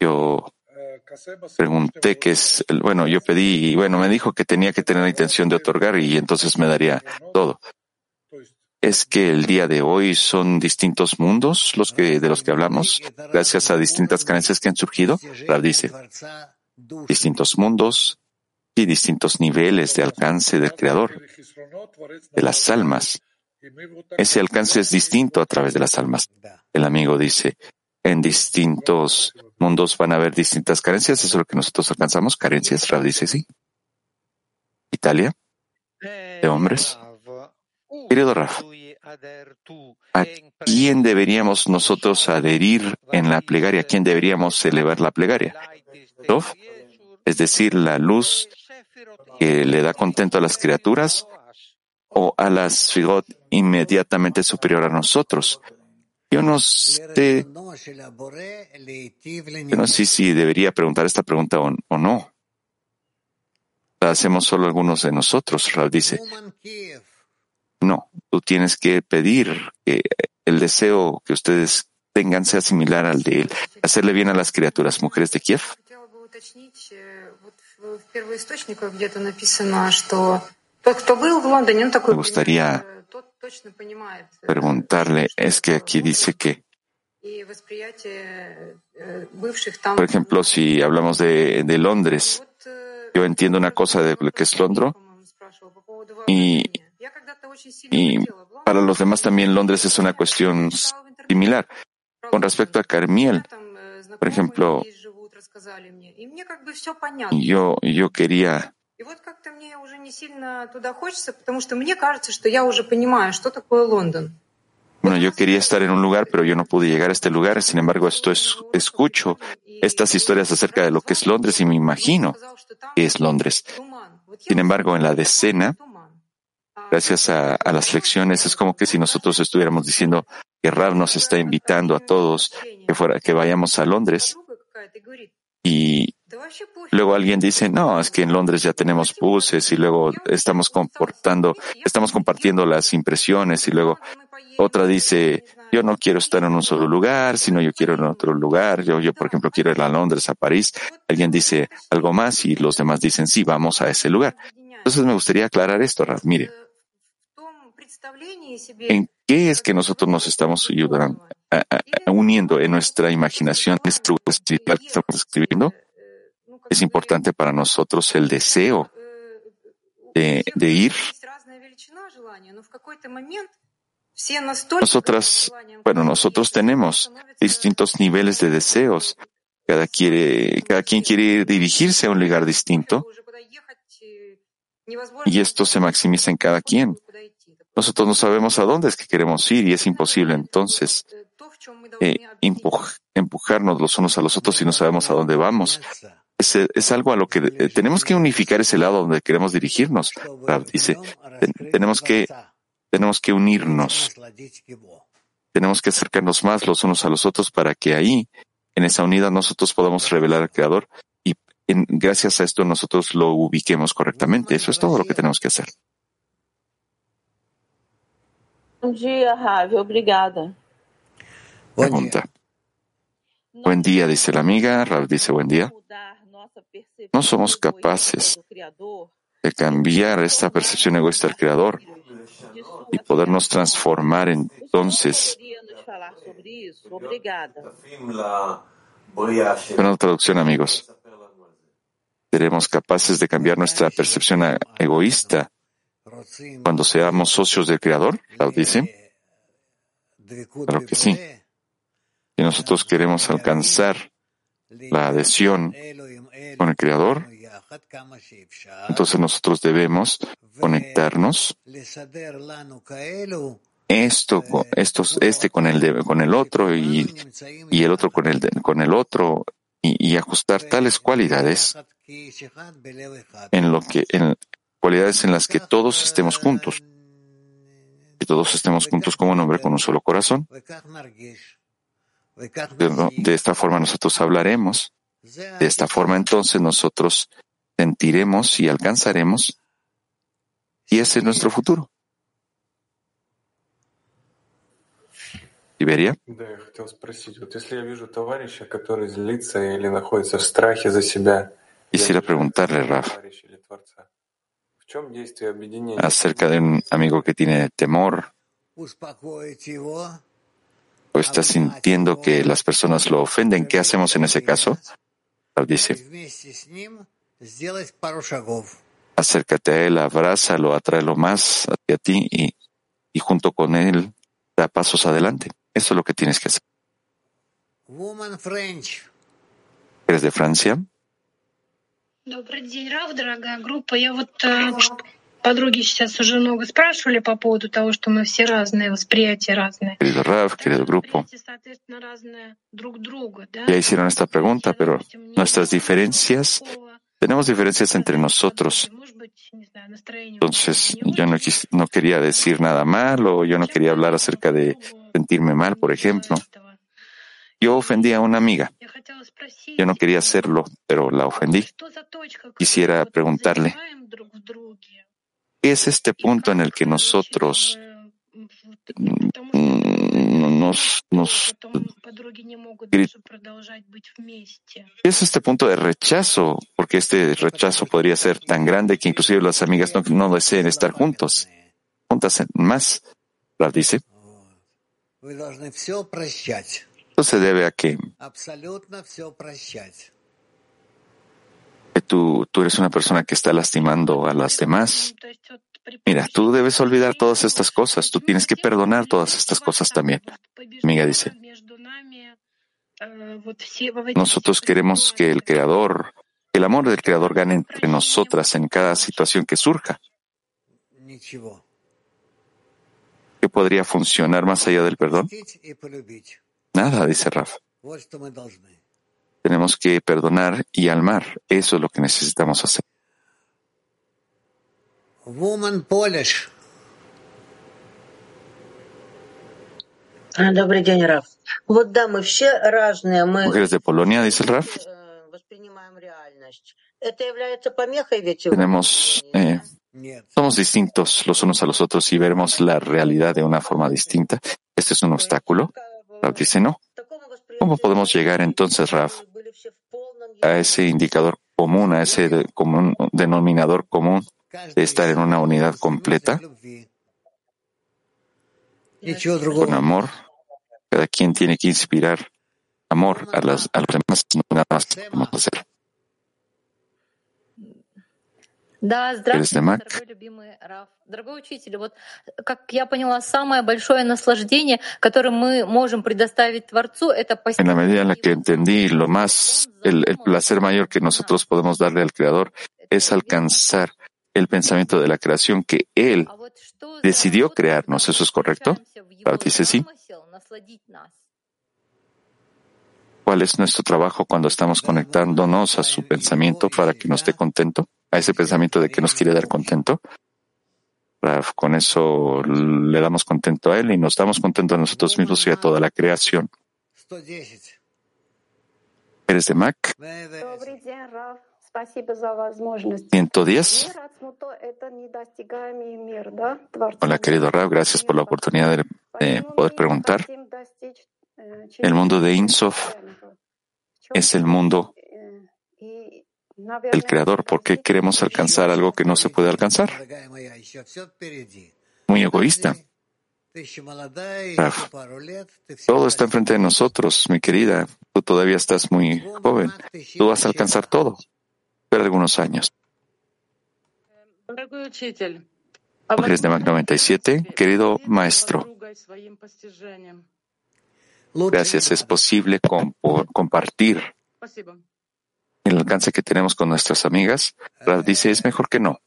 Yo pregunté que es, bueno, yo pedí y bueno, me dijo que tenía que tener la intención de otorgar y entonces me daría todo. Es que el día de hoy son distintos mundos los que, de los que hablamos, gracias a distintas carencias que han surgido. Rav dice, distintos mundos y distintos niveles de alcance del Creador, de las almas. Ese alcance es distinto a través de las almas. El amigo dice, en distintos mundos van a haber distintas carencias. Eso es lo que nosotros alcanzamos. Carencias, Rav dice sí. Italia, de hombres. Querido Raf, ¿a quién deberíamos nosotros adherir en la plegaria? ¿A quién deberíamos elevar la plegaria? Es decir, la luz que le da contento a las criaturas o a las figot inmediatamente superior a nosotros. Yo no sé, yo no sé si debería preguntar esta pregunta o, no. La hacemos solo algunos de nosotros, Rav dice. No, tú tienes que pedir que el deseo que ustedes tengan sea similar al de él, hacerle bien a las criaturas, mujeres de Kiev. Me gustaría preguntarle, es que aquí dice que, por ejemplo, si hablamos de, de Londres, yo entiendo una cosa de lo que es Londres y, y para los demás también Londres es una cuestión similar. Con respecto a Carmiel, por ejemplo, yo, yo quería bueno, yo quería estar en un lugar, pero yo no pude llegar a este lugar. Sin embargo, esto es, escucho estas historias acerca de lo que es Londres y me imagino que es Londres. Sin embargo, en la decena, gracias a, las lecciones, es como que si nosotros estuviéramos diciendo que Rav nos está invitando a todos que, fuera, que vayamos a Londres y luego alguien dice, no, es que en Londres ya tenemos buses y luego estamos comportando, estamos compartiendo las impresiones y luego otra dice, yo no quiero estar en un solo lugar, sino yo quiero en otro lugar. Yo, yo, por ejemplo, quiero ir a Londres, a París. Alguien dice algo más y los demás dicen, sí, vamos a ese lugar. Entonces me gustaría aclarar esto, Rav. Mire, ¿en qué es que nosotros nos estamos ayudando, uniendo en nuestra imaginación espiritual que estamos escribiendo? Es importante para nosotros el deseo de, de ir. Nosotras, bueno, nosotros tenemos distintos niveles de deseos. Cada, quiere, cada quien quiere dirigirse a un lugar distinto y esto se maximiza en cada quien. Nosotros no sabemos a dónde es que queremos ir y es imposible entonces eh, empujarnos los unos a los otros si no sabemos a dónde vamos. Es, algo a lo que eh, tenemos que unificar ese lado donde queremos dirigirnos. dice, tenemos que, tenemos que unirnos. Tenemos que acercarnos más los unos a los otros para que ahí, en esa unidad, nosotros podamos revelar al Creador y gracias a esto nosotros lo ubiquemos correctamente. Eso es todo lo que tenemos que hacer. Buen día, Ravi. Obrigada. Pregunta. Buen día, dice la amiga. Rav dice buen día. No somos capaces de cambiar esta percepción egoísta del Creador y podernos transformar entonces. Buena traducción, amigos. Seremos capaces de cambiar nuestra percepción egoísta cuando seamos socios del Creador? dice. Claro que sí. Nosotros queremos alcanzar la adhesión con el Creador, entonces nosotros debemos conectarnos esto, estos, este con el, con el otro y, y el otro con el, con el otro y, y ajustar tales cualidades en lo que, en, cualidades en las que todos estemos juntos. Que todos estemos juntos como un hombre con un solo corazón. De esta forma nosotros hablaremos. De esta forma entonces nosotros sentiremos y alcanzaremos. Y ese es nuestro futuro. Iberia. Quisiera preguntarle, Raf, acerca de un amigo que tiene temor o está sintiendo que las personas lo ofenden. ¿Qué hacemos en ese caso? Dice, acércate a él, abrázalo, atráelo más hacia ti y, y junto con él da pasos adelante. Eso es lo que tienes que hacer. ¿Eres de Francia? Добрый день, Рав, дорогая группа. Я вот э, подруги сейчас уже много спрашивали по поводу того, что мы все разные, восприятия разные. Querido Rav, querido grupo. Соответственно, разные друг друга, да? Ya hicieron esta pregunta, pero nuestras diferencias, tenemos diferencias entre nosotros. Entonces, yo no, quis, no quería decir nada mal o yo no quería hablar acerca de sentirme mal, por ejemplo. Yo ofendí a una amiga. Yo no quería hacerlo, pero la ofendí. Quisiera preguntarle, ¿qué es este punto en el que nosotros nos, nos ¿Qué es este punto de rechazo? Porque este rechazo podría ser tan grande que inclusive las amigas no, no deseen estar juntos, juntas más. Rav dice. Esto se debe a que, tú, tú eres una persona que está lastimando a las demás. Mira, tú debes olvidar todas estas cosas, tú tienes que perdonar todas estas cosas también. Amiga dice, nosotros queremos que el Creador, el amor del Creador gane entre nosotras en cada situación que surja. ¿Qué podría funcionar más allá del perdón? Nada, dice Raf. Tenemos que perdonar y almar. Eso es lo que necesitamos hacer. Woman Polish. Mujeres de Polonia, dice el Raf. Tenemos, eh, somos distintos los unos a los otros y vemos la realidad de una forma distinta. Este es un obstáculo. Raf dice no. ¿Cómo podemos llegar entonces, Raf, a ese indicador común, a ese denominador común de estar en una unidad completa? Con amor. Cada quien tiene que inspirar amor a, las, a los demás, nada más podemos hacer. Да, здравствуйте, дорогой любимый Раф. Дорогой учитель, вот как я поняла, самое большое наслаждение, которое мы можем предоставить Творцу, это En la medida en la que entendí, lo más, el, el placer mayor que nosotros podemos darle al Creador es alcanzar el pensamiento de la creación que Él decidió crearnos. ¿Eso es correcto? Rav dice sí. ¿Cuál es nuestro trabajo cuando estamos conectándonos a su pensamiento para que nos dé contento? A ese pensamiento de que nos quiere dar contento. Rav, con eso le damos contento a Él y nos damos contento a nosotros mismos y a toda la creación. ¿Eres de Mac? 110. Hola, querido Rav, gracias por la oportunidad de poder preguntar. El mundo de Insof es el mundo del Creador. ¿Por qué queremos alcanzar algo que no se puede alcanzar? Muy egoísta. Todo está enfrente de nosotros, mi querida. Tú todavía estás muy joven. Tú vas a alcanzar todo. Espera algunos años. Mujeres de Mac 97, querido maestro. Gracias. Es posible compartir el alcance que tenemos con nuestras amigas. Rav dice, es mejor que no.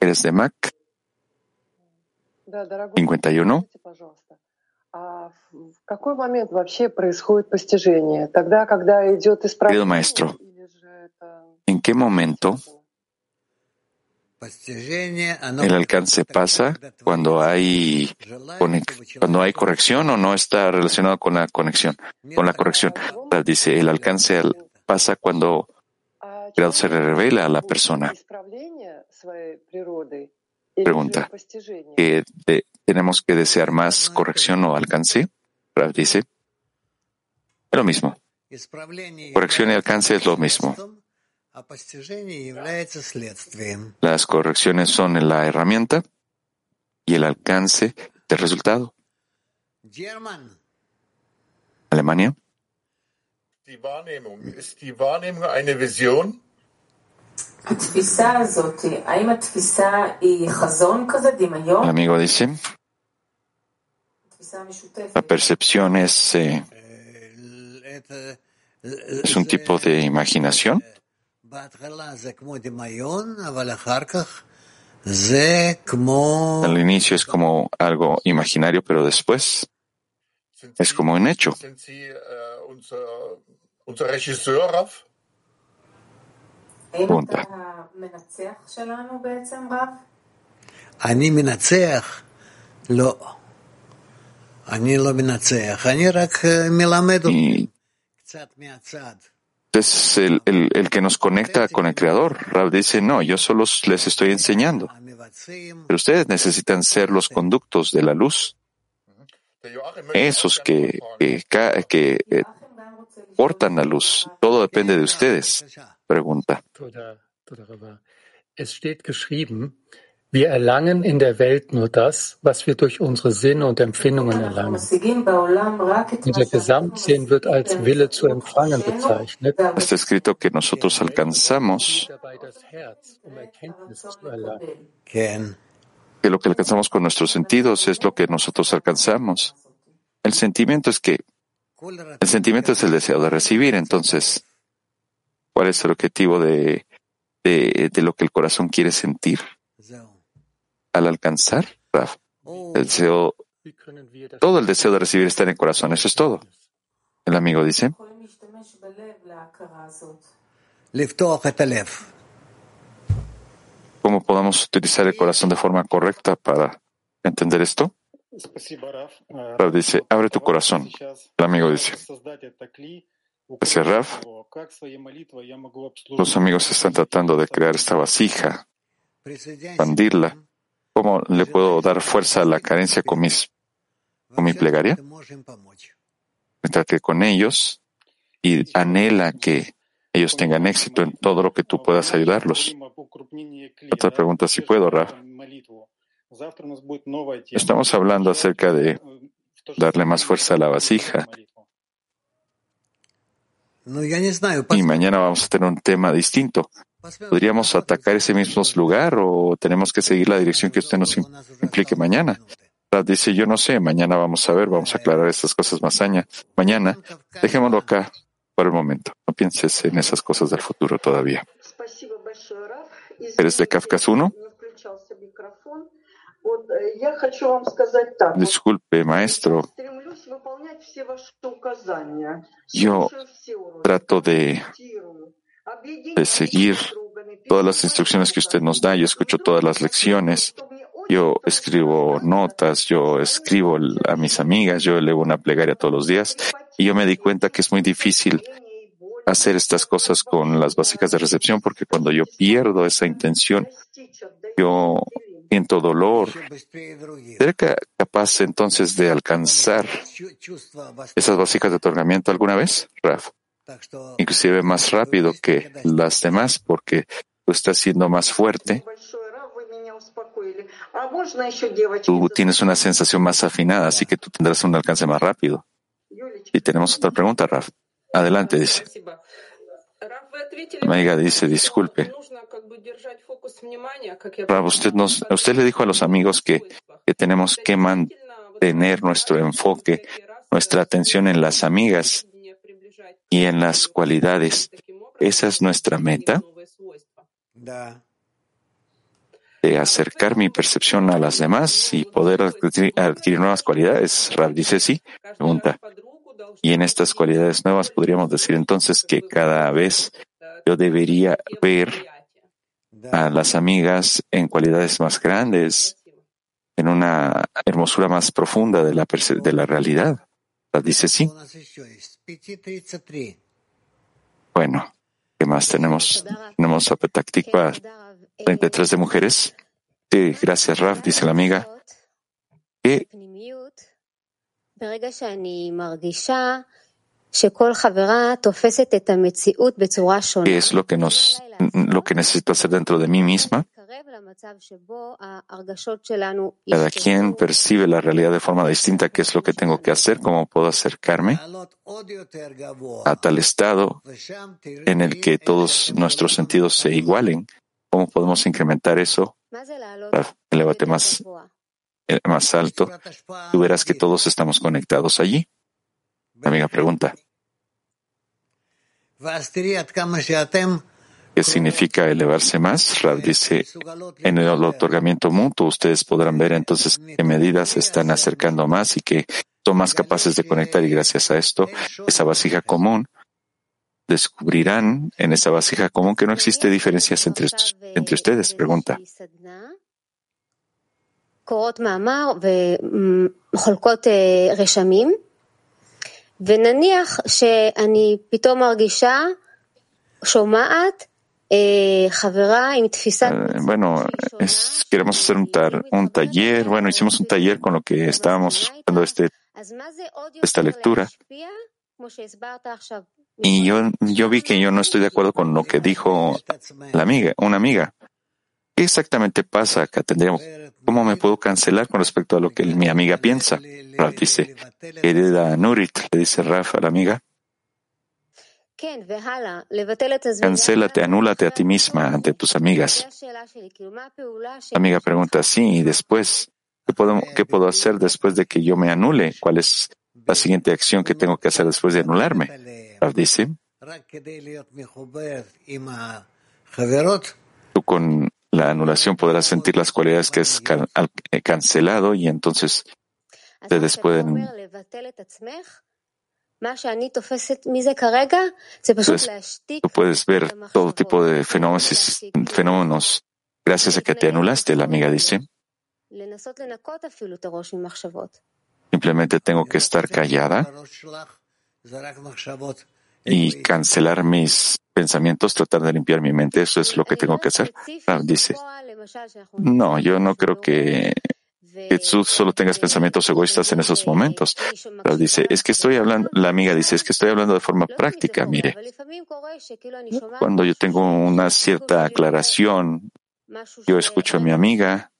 ¿Eres de Mac? 51. Querido maestro, ¿En qué momento el alcance pasa cuando hay, cuando hay corrección o no está relacionado con la conexión, con la corrección. Dice, el alcance pasa cuando el se revela a la persona. Pregunta, ¿que ¿tenemos que desear más corrección o alcance? Rav dice, es lo mismo. Corrección y alcance es lo mismo. Las correcciones son la herramienta y el alcance del resultado. Alemania. El amigo dice, la percepción es, eh, es un tipo de imaginación. Al inicio es como algo imaginario, pero después es como un hecho. Pregunta. Y es el, el, el, que nos conecta con el Creador. Rab dice, no, yo solo les estoy enseñando. Pero ustedes necesitan ser los conductos de la luz. Esos que, que, que eh, portan la luz. Todo depende de ustedes. Pregunta. Wir erlangen in der Welt nur das, was wir durch unsere Sinne und Empfindungen erlangen. Unser Gesamtsinn wird als Wille zu empfangen bezeichnet. Está escrito que nosotros alcanzamos que lo que alcanzamos con nuestros sentidos es lo que nosotros alcanzamos. El sentimiento es que el sentimiento es el deseo de recibir, entonces, ¿cuál es el objetivo de, de, de lo que el corazón quiere sentir? Al alcanzar, el deseo, todo el deseo de recibir está en el corazón, eso es todo. El amigo dice, ¿cómo podemos utilizar el corazón de forma correcta para entender esto? Rav dice, abre tu corazón. El amigo dice, Gracias, Rav. Los amigos están tratando de crear esta vasija, expandirla ¿Cómo le puedo dar fuerza a la carencia con, mis, con mi plegaria? que con ellos y anhela que ellos tengan éxito en todo lo que tú puedas ayudarlos. Otra pregunta, si puedo, Raf. Estamos hablando acerca de darle más fuerza a la vasija. Y mañana vamos a tener un tema distinto. ¿Podríamos atacar ese mismo lugar o tenemos que seguir la dirección que usted nos implique mañana? dice, yo no sé, mañana vamos a ver, vamos a aclarar estas cosas más aña. mañana. Dejémoslo acá por el momento. No pienses en esas cosas del futuro todavía. ¿Eres de Kafkas 1? Disculpe, maestro. Yo trato de de seguir todas las instrucciones que usted nos da. Yo escucho todas las lecciones. Yo escribo notas, yo escribo a mis amigas, yo elevo una plegaria todos los días y yo me di cuenta que es muy difícil hacer estas cosas con las básicas de recepción porque cuando yo pierdo esa intención, yo siento dolor. ¿Seré capaz entonces de alcanzar esas básicas de otorgamiento alguna vez, Raf? Inclusive más rápido que las demás porque tú estás siendo más fuerte. Tú tienes una sensación más afinada, así que tú tendrás un alcance más rápido. Y tenemos otra pregunta, Raf. Adelante, dice. Amiga dice, disculpe. Raf, usted, nos, usted le dijo a los amigos que, que tenemos que mantener nuestro enfoque, nuestra atención en las amigas y en las cualidades. Esa es nuestra meta. De acercar mi percepción a las demás y poder adquirir, nuevas cualidades. Rab dice sí. Pregunta. Y en estas cualidades nuevas podríamos decir entonces que cada vez yo debería ver a las amigas en cualidades más grandes, en una hermosura más profunda de la, de la realidad. Dice sí. Bueno, ¿qué más tenemos? Tenemos a Petaktikva, 33 de mujeres. Sí, gracias, Raf, dice la amiga. ¿Qué ¿Qué es lo que nos, lo que necesito hacer dentro de mí misma? Cada quien percibe la realidad de forma distinta. ¿Qué es lo que tengo que hacer? ¿Cómo puedo acercarme a tal estado en el que todos nuestros sentidos se igualen? ¿Cómo podemos incrementar eso? Elevate más, eh, más alto. Tú verás que todos estamos conectados allí. amiga pregunta. ¿Qué significa elevarse más? Rav dice, en el otorgamiento mutuo ustedes podrán ver entonces qué medidas están acercando más y que son más capaces de conectar y gracias a esto, esa vasija común, descubrirán en esa vasija común que no existe diferencias entre, entre ustedes. Pregunta. Eh, bueno, queremos hacer un, un, taller. Bueno, hicimos un taller con lo que estábamos escuchando este, esta lectura. Y yo, yo vi que yo no estoy de acuerdo con lo que dijo la amiga, una amiga. ¿Qué exactamente pasa acá? ¿Cómo me puedo cancelar con respecto a lo que mi amiga piensa? Raf dice, querida Nurit, le dice Raf a la amiga, Cancélate, anúlate a ti misma ante tus amigas. La amiga pregunta, sí, y después, ¿qué puedo, ¿qué puedo hacer después de que yo me anule? ¿Cuál es la siguiente acción que tengo que hacer después de anularme? Rav dice, tú con la anulación podrás sentir las cualidades que es eh, cancelado y entonces ustedes pueden tú puedes ver todo tipo de fenómenos, fenómenos gracias a que te anulaste, la amiga dice. Simplemente tengo que estar callada y cancelar mis pensamientos, tratar de limpiar mi mente. Eso es lo que tengo que hacer. Ah, dice, no, yo no creo que que tú solo tengas pensamientos egoístas en esos momentos. Pero dice, es que estoy hablando, la amiga dice, es que estoy hablando de forma práctica, mire. Cuando yo tengo una cierta aclaración, yo escucho a mi amiga,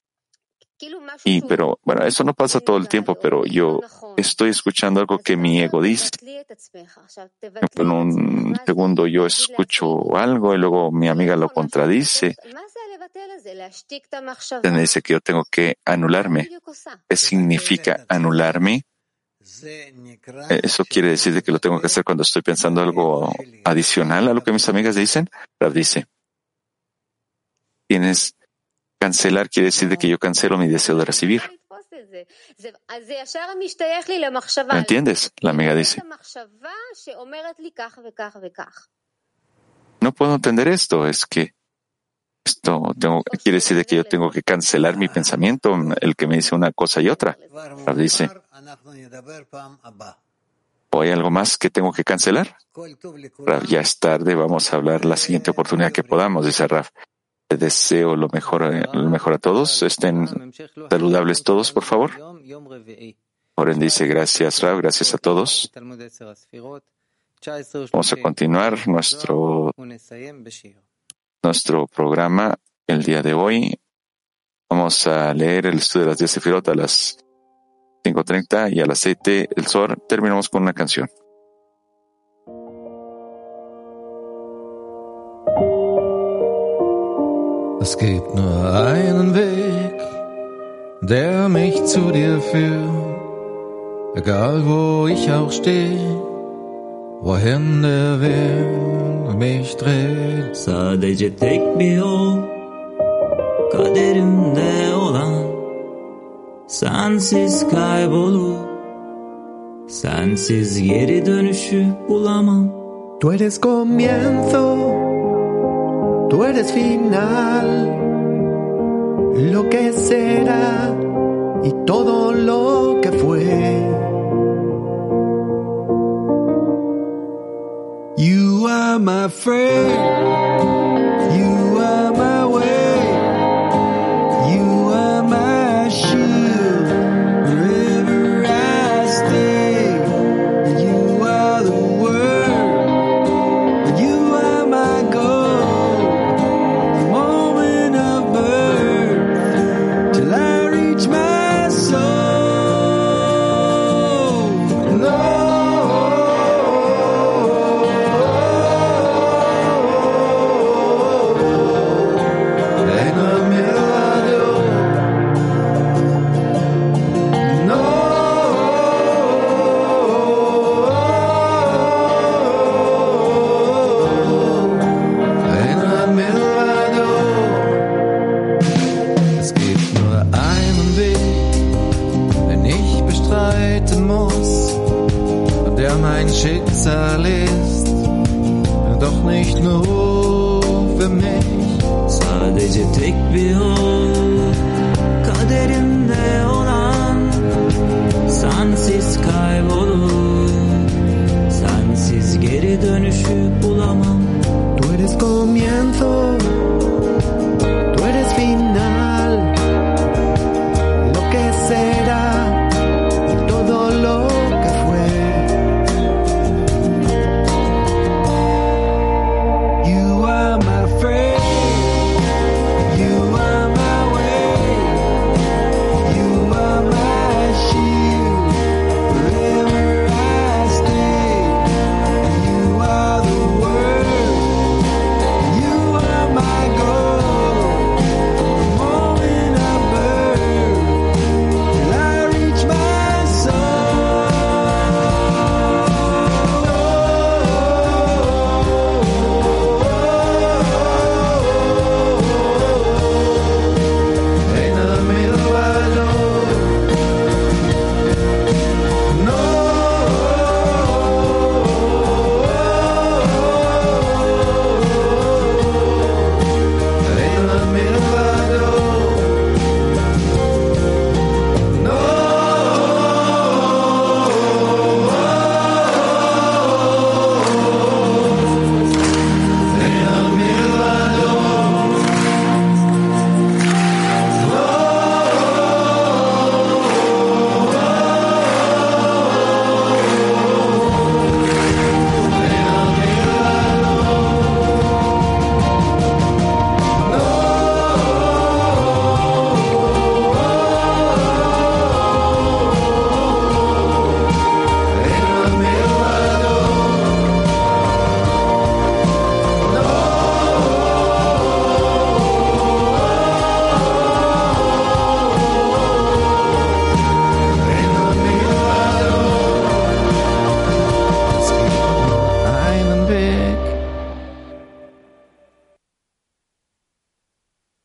y pero bueno, eso no pasa todo el tiempo, pero yo estoy escuchando algo que mi ego dice. En un segundo yo escucho algo y luego mi amiga lo contradice. Me dice que yo tengo que anularme. ¿Qué significa anularme? Eso quiere decir que lo tengo que hacer cuando estoy pensando algo adicional a lo que mis amigas dicen. Rav dice, tienes cancelar quiere decir que yo cancelo mi deseo de recibir. ¿Me entiendes? La amiga dice. No puedo entender esto. Es que esto quiere decir que yo tengo que cancelar mi pensamiento, el que me dice una cosa y otra. Rav dice, ¿o hay algo más que tengo que cancelar? Rav, ya es tarde, vamos a hablar la siguiente oportunidad que podamos, dice Rav. Te deseo lo mejor, lo mejor a todos. Estén saludables todos, por favor. Oren dice gracias, Rav, gracias a todos. Vamos a continuar nuestro nuestro programa el día de hoy. Vamos a leer el estudio de las 10 Sefirot a las 5.30 y a las 7 el sol. Terminamos con una canción. Gibt nur einen Weg, der mich zu dir führt, egal wo ich auch stehe, wohin der Weg mich dreht. Sadece tek bir yol kaderimde olan sensiz kaybolup sensiz geri dönüşü bulamam. Tú eres comienzo tú eres final, lo que será y todo lo que fue. You are my friend.